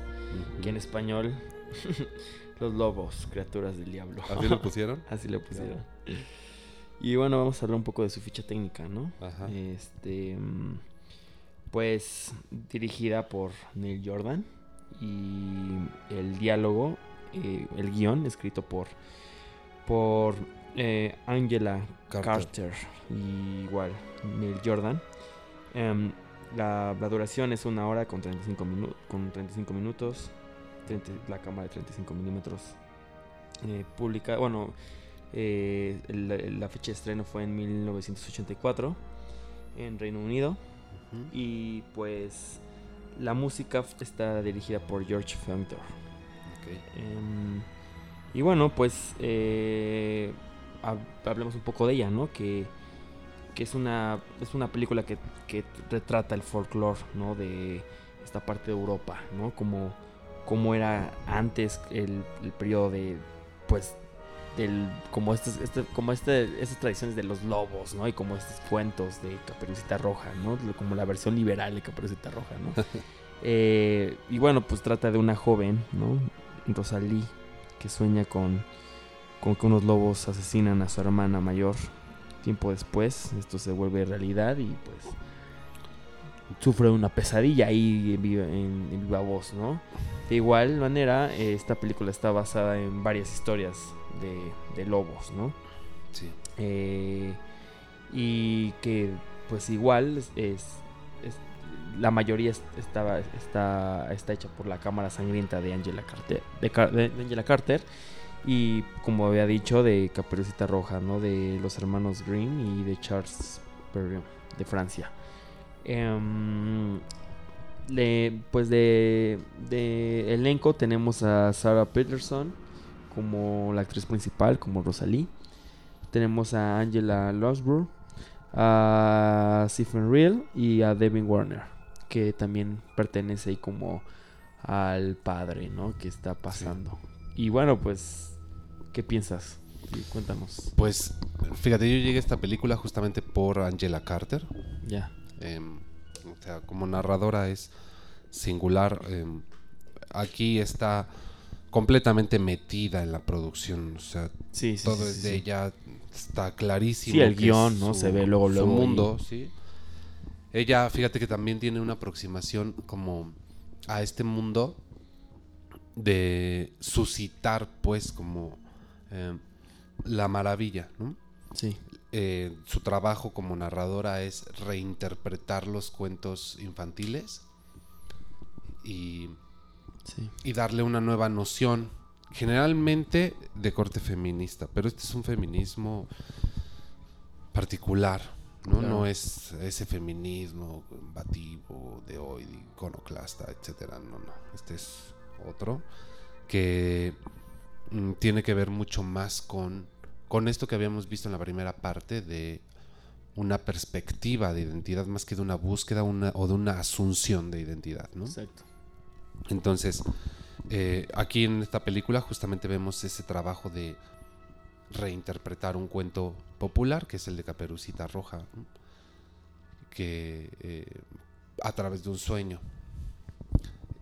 Que en español, (laughs) los lobos, criaturas del diablo. ¿Así lo (laughs) pusieron? Así le pusieron. Y bueno, vamos a hablar un poco de su ficha técnica, ¿no? Ajá. Este, mm, pues dirigida por Neil Jordan y el diálogo, eh, el guion escrito por por eh, Angela Carter. Carter. y igual Neil Jordan. Em, la, la duración es una hora con 35, minu- con 35 minutos. 30 la cámara de 35 milímetros. Eh, publica, bueno, eh, la, la fecha de estreno fue en 1984 en Reino Unido. Y pues la música está dirigida por George Fender. Ok. Em, y bueno, pues eh, hab- hablemos un poco de ella, ¿no? Que, que es, una, es una película que, que retrata el folclore, ¿no? De esta parte de Europa, ¿no? Como, como era antes el, el periodo de, pues, del, como, estos, este, como este, estas tradiciones de los lobos, ¿no? Y como estos cuentos de Caperucita Roja, ¿no? Como la versión liberal de Caperucita Roja, ¿no? (laughs) Eh, y bueno, pues trata de una joven, ¿no? Rosalí, que sueña con, con que unos lobos asesinan a su hermana mayor. Tiempo después, esto se vuelve realidad y pues sufre una pesadilla ahí en viva, en- en viva voz, ¿no? De igual manera, eh, esta película está basada en varias historias de, de lobos, ¿no? Sí. Eh, y que pues igual es, es- es- la mayoría es- estaba está, está hecha por la cámara sangrienta de Angela Carter de, de- de Angela Carter y como había dicho de Caperucita Roja no de los hermanos Green y de Charles de Francia Em, le- pues de, de elenco tenemos a Sarah Peterson como la actriz principal como Rosalie tenemos a Angela Losborough, a Stephen Reel y a Devin Warner, que también pertenece ahí como al padre, ¿no? Que está pasando. Y bueno, pues, ¿qué piensas? Sí, cuéntanos. Pues fíjate, yo llegué a esta película justamente por Angela Carter. Ya. Em, o sea, como narradora es singular. em, aquí está completamente metida en la producción. O sea, Sí, sí. todo sí, es de ella. Está clarísimo. Sí, el guion, ¿no? Se ve luego, su luego, y- mundo, sí. Ella, fíjate que también tiene una aproximación como a este mundo de suscitar, pues, como em, la maravilla, ¿no? Sí. eh, su trabajo como narradora es reinterpretar los cuentos infantiles y, Sí. y darle una nueva noción, generalmente de corte feminista, pero este es un feminismo particular, ¿no? Claro. No es ese feminismo combativo de hoy, iconoclasta, etcétera, no, no, este es otro que mm, tiene que ver mucho más con con esto que habíamos visto en la primera parte de una perspectiva de identidad más que de una búsqueda una, o de una asunción de identidad, ¿no? Exacto. Entonces, eh, aquí en esta película justamente vemos ese trabajo de reinterpretar un cuento popular, que es el de Caperucita Roja, ¿no? que eh, a través de un sueño.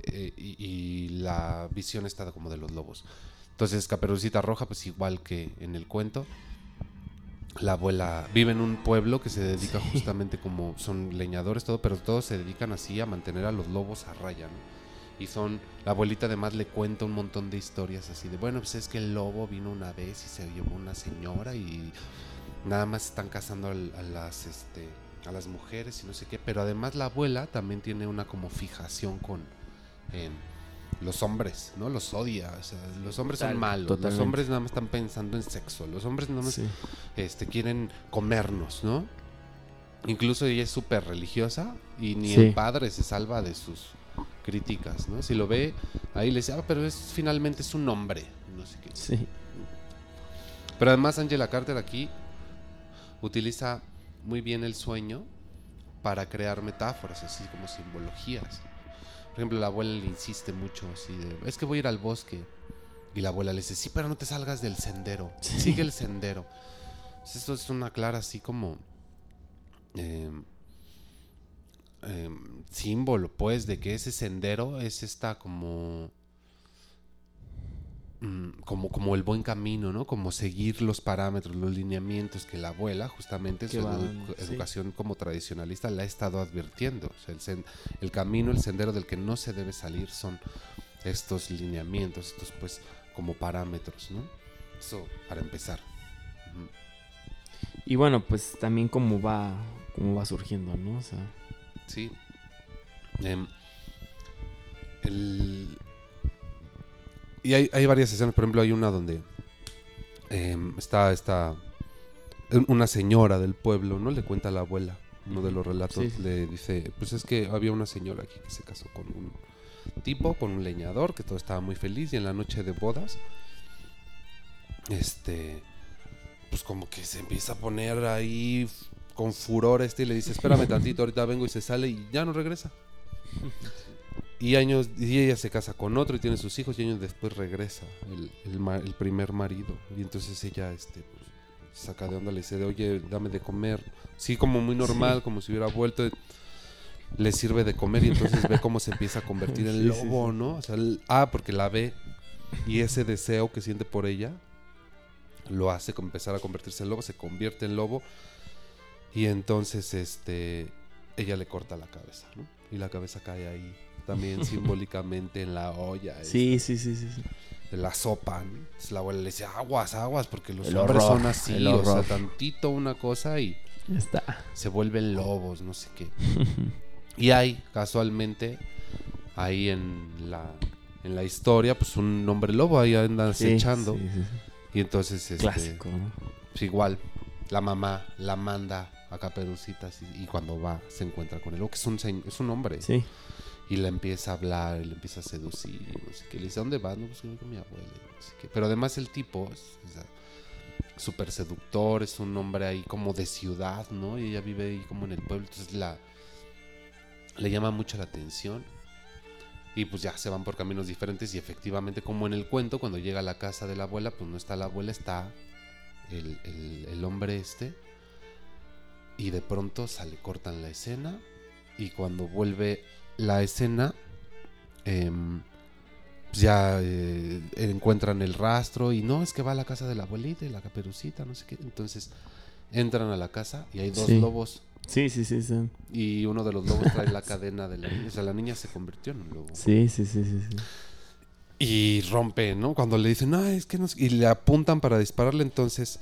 Eh, y, y la visión está como de los lobos. Entonces, Caperucita Roja, pues igual que en el cuento, la abuela vive en un pueblo que se dedica justamente como son leñadores, todo, pero todos se dedican así a mantener a los lobos a raya, ¿no? Y son, la abuelita además le cuenta un montón de historias así de, bueno, pues es que el lobo vino una vez y se llevó una señora y nada más están cazando al- a, las, este, a las mujeres y no sé qué, pero además la abuela también tiene una como fijación con em, los hombres, ¿no? Los odia, o sea, los hombres son malos, los hombres nada más están pensando en sexo, los hombres nada más Sí. este, quieren comernos, ¿no? Incluso ella es súper religiosa y ni Sí. el padre se salva de sus críticas, ¿no? Si lo ve, ahí le dice, ah, pero es finalmente es un hombre, no sé qué. Sí. Pero además Angela Carter aquí utiliza muy bien el sueño para crear metáforas, así como simbologías. Por ejemplo, la abuela le insiste mucho así de, es que voy a ir al bosque. Y la abuela le dice, sí, pero no te salgas del sendero, Sí. sigue el sendero. Entonces, Esto es una clara así como em, em, símbolo, pues, de que ese sendero es esta como mm, como, como el buen camino, ¿no? Como seguir los parámetros, los lineamientos que la abuela, justamente en su van, edu- sí. educación como tradicionalista, la ha estado advirtiendo. O sea, el, camino, el sendero del que no se debe salir son estos lineamientos, estos pues como parámetros, ¿no? Eso para empezar. Y bueno, pues también cómo va, cómo va surgiendo, ¿no? O sea, Sí. Em, el- Y hay, hay varias escenas, por ejemplo, hay una donde em, está esta una señora del pueblo, ¿no? Le cuenta a la abuela, uno de los relatos, Sí, le dice, pues es que había una señora aquí que se casó con un tipo, con un leñador, que todo estaba muy feliz y en la noche de bodas, este, pues como que se empieza a poner ahí con furor este y le dice, espérame tantito, ahorita vengo y se sale y ya no regresa. Y años, y ella se casa con otro y tiene sus hijos y años después regresa el, el primer marido. Y entonces ella, este, pues, saca de onda, le dice, oye, dame de comer. Sí, como muy normal, Sí. como si hubiera vuelto. Le sirve de comer y entonces ve cómo se empieza a convertir en lobo. ¿no? O sea, el- ah, porque la ve y ese deseo que siente por ella lo hace empezar a convertirse en lobo, se convierte en lobo y entonces este ella le corta la cabeza, ¿no? Y la cabeza cae ahí también (laughs) simbólicamente en la olla, sí, sí, sí, sí. sí. de la sopa. ¿no? Entonces la abuela le dice, aguas, aguas, porque los El hombres horror, son así, o sea, tantito una cosa y está. se vuelven lobos, no sé qué. (laughs) Y hay, casualmente, ahí en la, en la historia, pues un hombre lobo ahí anda acechando. sí, sí, sí. Y entonces, este, Clásico, ¿no? pues igual, la mamá la manda a Caperucitas y, y cuando va se encuentra con él, o que es un, es un hombre. Sí. Y le empieza a hablar, y le empieza a seducir, no sé qué. Le dice, ¿dónde vas? No, pues voy con mi abuela. no sé qué. Pero además el tipo es súper seductor, es un hombre ahí como de ciudad, ¿no? Y ella vive ahí como en el pueblo, entonces la, le llama mucho la atención. Y pues ya se van por caminos diferentes y efectivamente como en el cuento, cuando llega a la casa de la abuela, pues no está la abuela, está el, el- el hombre este. Y de pronto sale, cortan la escena y cuando vuelve la escena, em, pues ya eh, encuentran el rastro y no, es que va a la casa de la abuelita y la caperucita, no sé qué. Entonces entran a la casa y hay dos Sí. lobos Sí, sí, sí, sí. y uno de los lobos trae la cadena de la niña. O sea, la niña se convirtió en un lobo. Sí, sí, sí, sí, sí. Y rompe, ¿no? Cuando le dicen, no, es que no... sé-". Y le apuntan para dispararle, entonces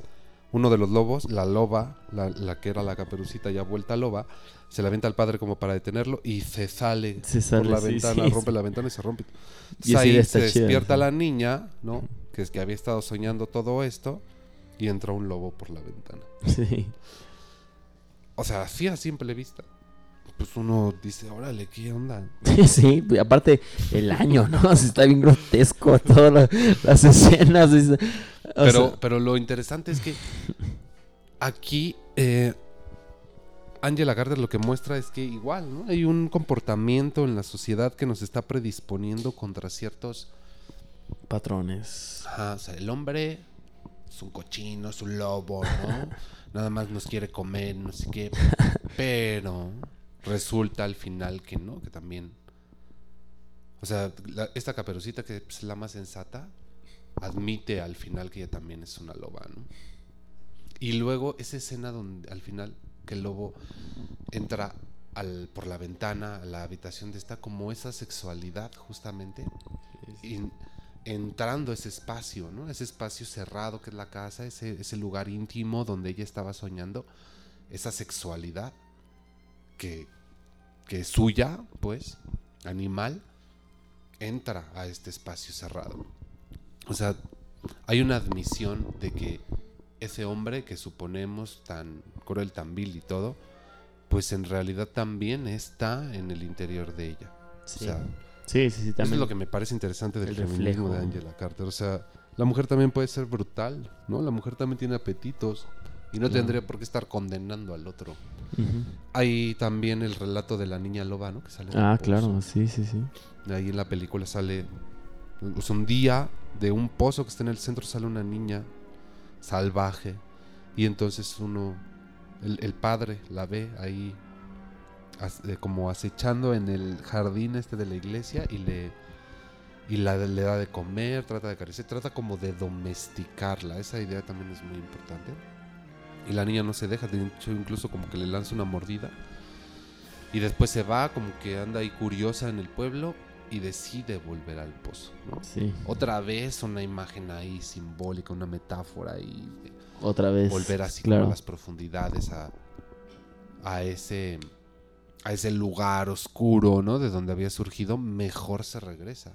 uno de los lobos, la loba, la, la que era la caperucita ya vuelta loba, se la avienta al padre como para detenerlo y se sale, Se sale, por la sí, ventana, sí, rompe sí. la ventana y se rompe. Y Entonces así ahí se chido, despierta la niña, ¿no? Que es que había estado soñando todo esto y entra un lobo por la ventana. (laughs) Sí. O sea, así a simple vista. Pues uno dice, órale, ¿qué onda? (laughs) Sí, y aparte el año, ¿no? (laughs) Está bien grotesco (laughs) todas la- las escenas. es- Pero, sea, pero lo interesante es que aquí eh, Angela Carter lo que muestra es que igual, ¿no? Hay un comportamiento en la sociedad que nos está predisponiendo contra ciertos... patrones. Ajá, o sea, el hombre es un cochino, es un lobo, ¿no? Nada más nos quiere comer, no sé qué. Pero resulta al final que no, que también... O sea, la- esta caperucita que es la más sensata, admite al final que ella también es una loba, ¿no? Y luego esa escena donde al final que el lobo entra al, por la ventana a la habitación de esta, como esa sexualidad justamente, entrando a ese espacio, ¿no? Ese espacio cerrado que es la casa, ese, ese lugar íntimo donde ella estaba soñando, esa sexualidad que, que es suya, pues, animal, entra a este espacio cerrado. O sea, hay una admisión de que ese hombre que suponemos tan cruel, tan vil y todo, pues en realidad también está en el interior de ella. Sí. O sea, sí, sí, sí, eso también. es lo que me parece interesante del el feminismo de. Angela Carter. O sea, la mujer también puede ser brutal, ¿no? La mujer también tiene apetitos y no Claro. tendría por qué estar condenando al otro. Ujú. Hay también el relato de la niña loba, ¿no? Que sale Ah, pozo. claro, sí, sí, sí. Ahí en la película sale. Sea, un día de un pozo que está en el centro sale una niña salvaje. Y entonces uno. El, el padre la ve ahí. as- eh, como acechando en el jardín este de la iglesia. Y le. Y la, le da de comer, trata de acariciar, trata como de domesticarla. Esa idea también es muy importante. Y la niña no se deja, de hecho incluso como que le lanza una mordida. Y después se va, como que anda ahí curiosa en el pueblo y decide volver al pozo. ¿no? Sí. Otra vez una imagen ahí simbólica, una metáfora ahí. de Otra vez. volver así claro. como a las profundidades, a, a ese a ese lugar oscuro, ¿no? De donde había surgido, mejor se regresa.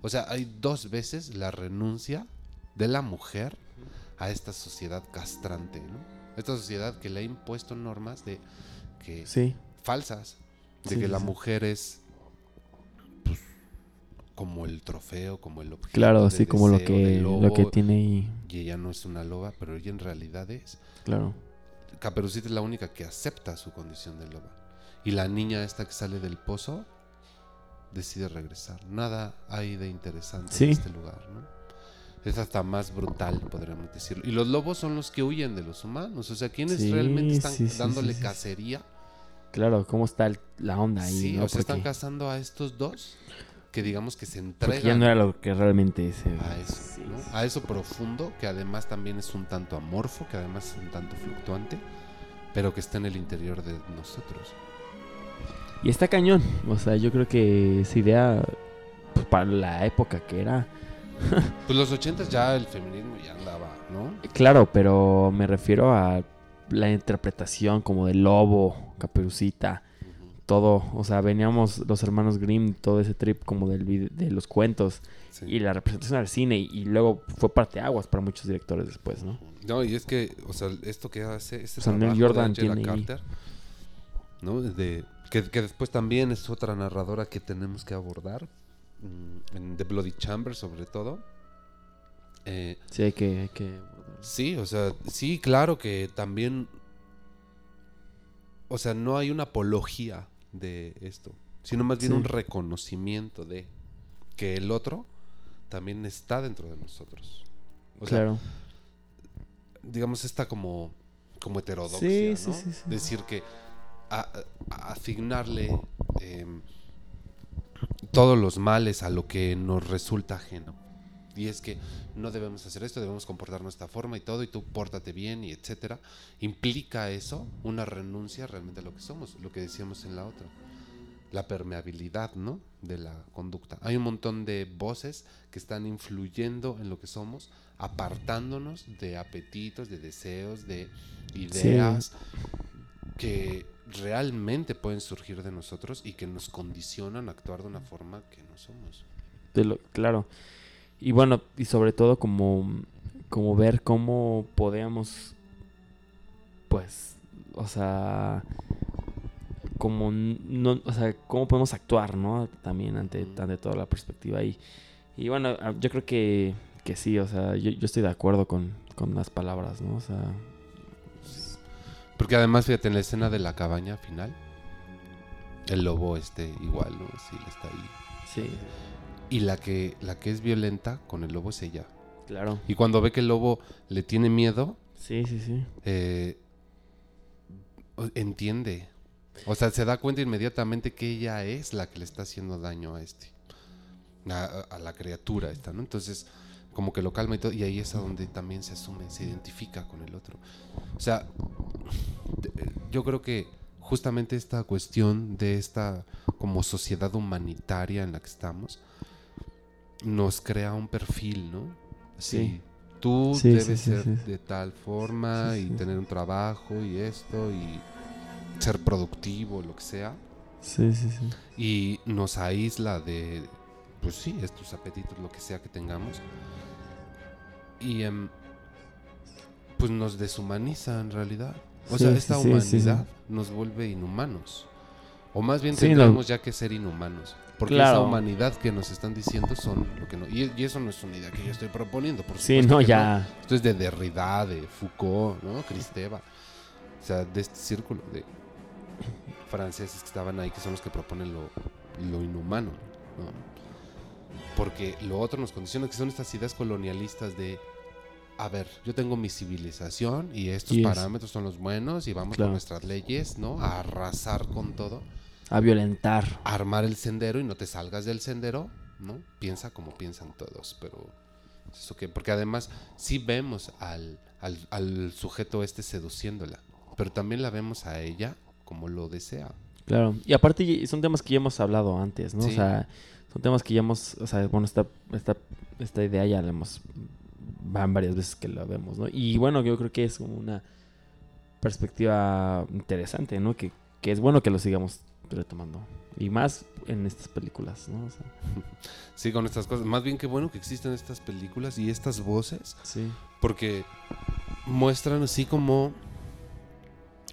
O sea, hay dos veces la renuncia de la mujer a esta sociedad castrante, ¿no? Esta sociedad que le ha impuesto normas de que Sí. falsas de Sí, que sí, la mujer es pues, como el trofeo, como el objeto. Claro, de sí, como lo que, lo que tiene ahí. Y ella no es una loba, pero ella en realidad es. Claro. Caperucita es la única que acepta su condición de loba. Y la niña esta que sale del pozo decide regresar. Nada hay de interesante en este lugar, ¿no? Es hasta más brutal, podríamos decirlo. Y los lobos son los que huyen de los humanos. O sea, ¿quiénes Sí, realmente están sí, sí, dándole cacería? Claro, ¿cómo está el- la onda ahí? Sí, no? o sea, están cazando a estos dos que digamos que se Porque ya entregan no era lo que realmente se... a eso. A eso profundo, que además también es un tanto amorfo, que además es un tanto fluctuante, pero que está en el interior de nosotros. Y está cañón. O sea, yo creo que esa idea, pues, para la época que era... (laughs) Pues los ochentas ya el feminismo ya andaba, ¿no? Claro, pero me refiero a la interpretación como de lobo, caperucita, todo. O sea, veníamos los hermanos Grimm, todo ese trip como del de los cuentos Sí. y la representación al cine. Y, y luego fue parteaguas para muchos directores después, ¿no? No, y es que, o sea, esto que hace, este O sea, Neil trabajo de Jordan tiene Carter, ¿no? De, que, que después también es otra narradora que tenemos que abordar, en The Bloody Chamber sobre todo. Eh, Sí, hay que... Hay que... Sí, o sea, sí, claro que también, o sea, no hay una apología de esto, sino más bien Sí. un reconocimiento de que el otro también está dentro de nosotros. O sea, claro. digamos, esta como, como heterodoxia, Sí, sí, ¿no? sí. Decir que a- a- asignarle em, todos los males a lo que nos resulta ajeno. Y es que no debemos hacer esto, debemos comportarnos de esta forma y todo, y tú pórtate bien y etcétera. Implica eso una renuncia realmente a lo que somos, lo que decíamos en la otra. La permeabilidad, ¿no? De la conducta. Hay un montón de voces que están influyendo en lo que somos, apartándonos de apetitos, de deseos, de ideas que realmente pueden surgir de nosotros y que nos condicionan a actuar de una forma que no somos. De lo- claro. Y bueno, y sobre todo como, como ver cómo podemos, pues, o sea, como no, o sea, cómo podemos actuar, ¿no? También ante, ante toda la perspectiva. Y, y bueno, ah, yo creo que, que sí, o sea, yo, yo estoy de acuerdo con, con las palabras, ¿no? O sea, Porque además, fíjate, en la escena de la cabaña final, el lobo este igual, ¿no? Sí, está ahí. sí, Y la que, la que es violenta con el lobo es ella. claro. Y cuando ve que el lobo le tiene miedo, Sí, sí, sí. eh, entiende. O sea, se da cuenta inmediatamente que ella es la que le está haciendo daño a este. A, a la criatura esta, ¿no? Entonces, como que lo calma y todo. Y ahí es a donde también se asume, se identifica con el otro. O sea, de- yo creo que justamente esta cuestión de esta como sociedad humanitaria en la que estamos nos crea un perfil, ¿no? Sí. Sí. Tú Sí, debes sí, ser de tal forma y tener un trabajo y esto y ser productivo, lo que sea. Sí, sí, sí. Y nos aísla de, pues sí, estos apetitos, lo que sea que tengamos. Y em, pues nos deshumaniza en realidad. O Sí, sea, sí, esta sí, sí, sí. humanidad nos vuelve inhumanos. O más bien Sí, tendremos ya que ser inhumanos. Porque esa Claro. humanidad que nos están diciendo son lo que no. Y, y eso no es una idea que yo estoy proponiendo, por Sí, supuesto no, que ya. Esto es de Derrida, de Foucault, ¿no? Cristeva. O sea, de este círculo de franceses que estaban ahí, que son los que proponen lo, lo inhumano, ¿no? Porque lo otro nos condiciona, que son estas ideas colonialistas de, a ver, yo tengo mi civilización y estos parámetros son los buenos y vamos Claro. con nuestras leyes, ¿no? A arrasar con todo, A violentar. a armar el sendero y no te salgas del sendero, ¿no? Piensa como piensan todos, pero... ¿Eso qué? Porque además sí vemos al, al, al sujeto este seduciéndola, pero también la vemos a ella como lo desea. Claro. Y aparte son temas que ya hemos hablado antes, ¿no? O sea, son temas que ya hemos, o sea, bueno, esta, esta, esta idea ya la hemos, van varias veces que la vemos, ¿no? Y bueno, yo creo que es como una perspectiva interesante, ¿no? Que, que es bueno que lo sigamos retomando. Y más en estas películas, ¿no? O sea, (laughs) Sí, con estas cosas. Más bien que bueno que existen estas películas y estas voces, sí. porque muestran así como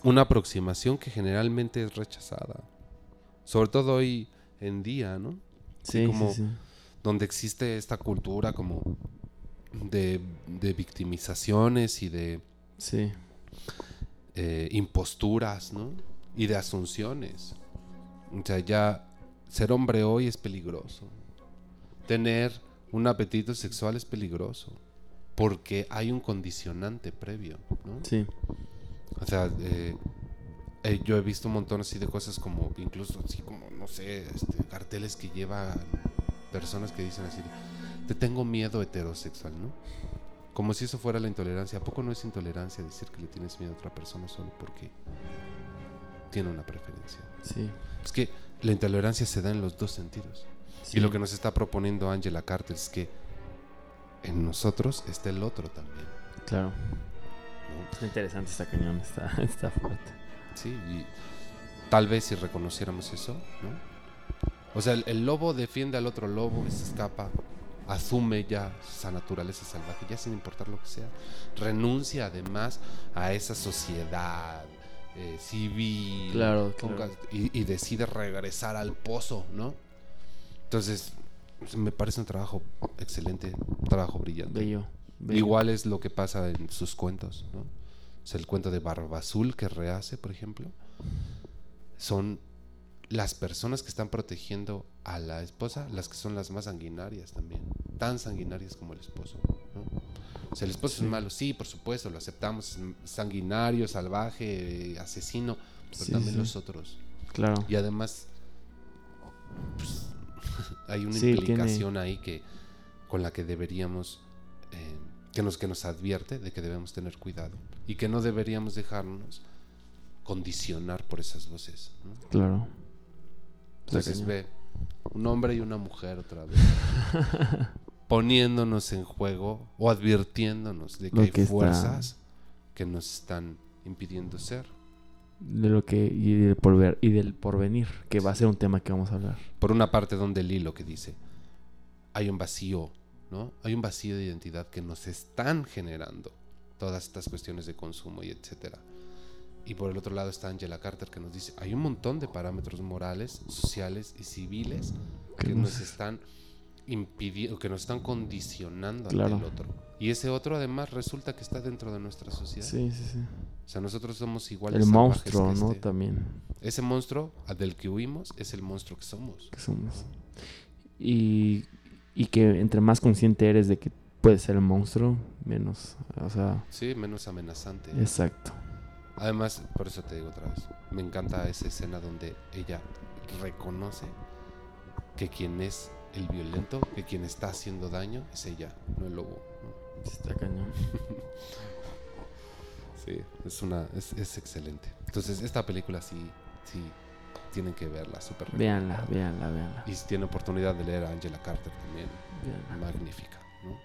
una aproximación que generalmente es rechazada. Sobre todo hoy en día, ¿no? Sí, como- sí, sí. donde existe esta cultura como de, de victimizaciones y de Sí. eh, imposturas, ¿no? Y de asunciones. O sea, ya ser hombre hoy es peligroso. Tener un apetito sexual es peligroso. Porque hay un condicionante previo, ¿no? Sí. O sea, eh, eh, yo he visto un montón así de cosas como, incluso así como, no sé, este, carteles que lleva personas que dicen así, te tengo miedo heterosexual, ¿no? Como si eso fuera la intolerancia. ¿A poco no es intolerancia decir que le tienes miedo a otra persona solo porque tiene una preferencia? Sí. Es que la intolerancia se da en los dos sentidos. sí. Y lo que nos está proponiendo Angela Carter es que en nosotros está el otro también. Claro. ¿no? Está interesante esta cañón, está, (laughs) está fuerte. Sí, y tal vez si reconociéramos eso, ¿no? O sea, el, el lobo defiende al otro lobo, se escapa, asume ya esa naturaleza salvaje, ya sin importar lo que sea. Renuncia además a esa sociedad eh, civil Claro, Y, y decide regresar al pozo, ¿no? Entonces, pues, me parece un trabajo excelente, un trabajo brillante. Bello. bello. Igual es lo que pasa en sus cuentos, ¿no? O sea, el cuento de Barba Azul que rehace, por ejemplo, son las personas que están protegiendo a la esposa, las que son las más sanguinarias también, tan sanguinarias como el esposo, ¿no? O sea, el esposo Sí. es malo, sí, por supuesto, lo aceptamos, es sanguinario, salvaje, asesino, pero Sí, también sí. los otros. Claro. Y además, pues, (laughs) hay una tiene- implicación ahí que con la que deberíamos, eh, que, nos, que nos advierte de que debemos tener cuidado y que no deberíamos dejarnos condicionar por esas voces. ¿no? Claro. Entonces ve un hombre y una mujer otra vez (laughs) poniéndonos en juego o advirtiéndonos de que hay está- fuerzas que nos están impidiendo ser. De lo que. Y del, porver- y del porvenir, que va a ser un tema que vamos a hablar. por una parte donde el hilo que dice hay un vacío, ¿no? Hay un vacío de identidad que nos están generando todas estas cuestiones de consumo y etcétera. Y por el otro lado está Angela Carter que nos dice hay un montón de parámetros morales, sociales y civiles que nos están impidiendo, que nos están condicionando Claro. el otro. Y ese otro además resulta que está dentro de nuestra sociedad. Sí, sí, sí. O sea, nosotros somos igual El monstruo, ¿no? También. Ese monstruo al del que huimos es el monstruo que somos. que somos. Y, y que entre más consciente eres de que puedes ser el monstruo, menos. O sea, Sí, menos amenazante. exacto. Además, por eso te digo otra vez, me encanta esa escena donde ella reconoce que quien es el violento, que quien está haciendo daño es ella, no el lobo. ¿no? Está cañón. (laughs) Sí, es una es, es excelente. Entonces, esta película sí sí tienen que verla, súper Véanla, recomendada. véanla, véanla. Y si tienen oportunidad de leer a Angela Carter también, véanla. magnífica, ¿no?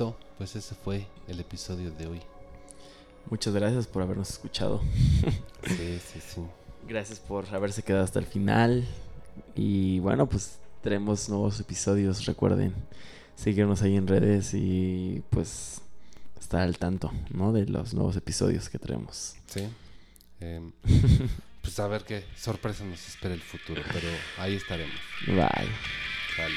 Listo, pues ese fue el episodio de hoy. Muchas gracias por habernos escuchado. Sí, sí, (laughs) sí. Gracias por haberse quedado hasta el final. Y bueno, pues tenemos nuevos episodios. Recuerden seguirnos ahí en redes y pues estar al tanto, ¿no? De los nuevos episodios que traemos. Sí. Em, (laughs) pues a ver qué sorpresa nos espera el futuro, pero ahí estaremos. Bye. Chao.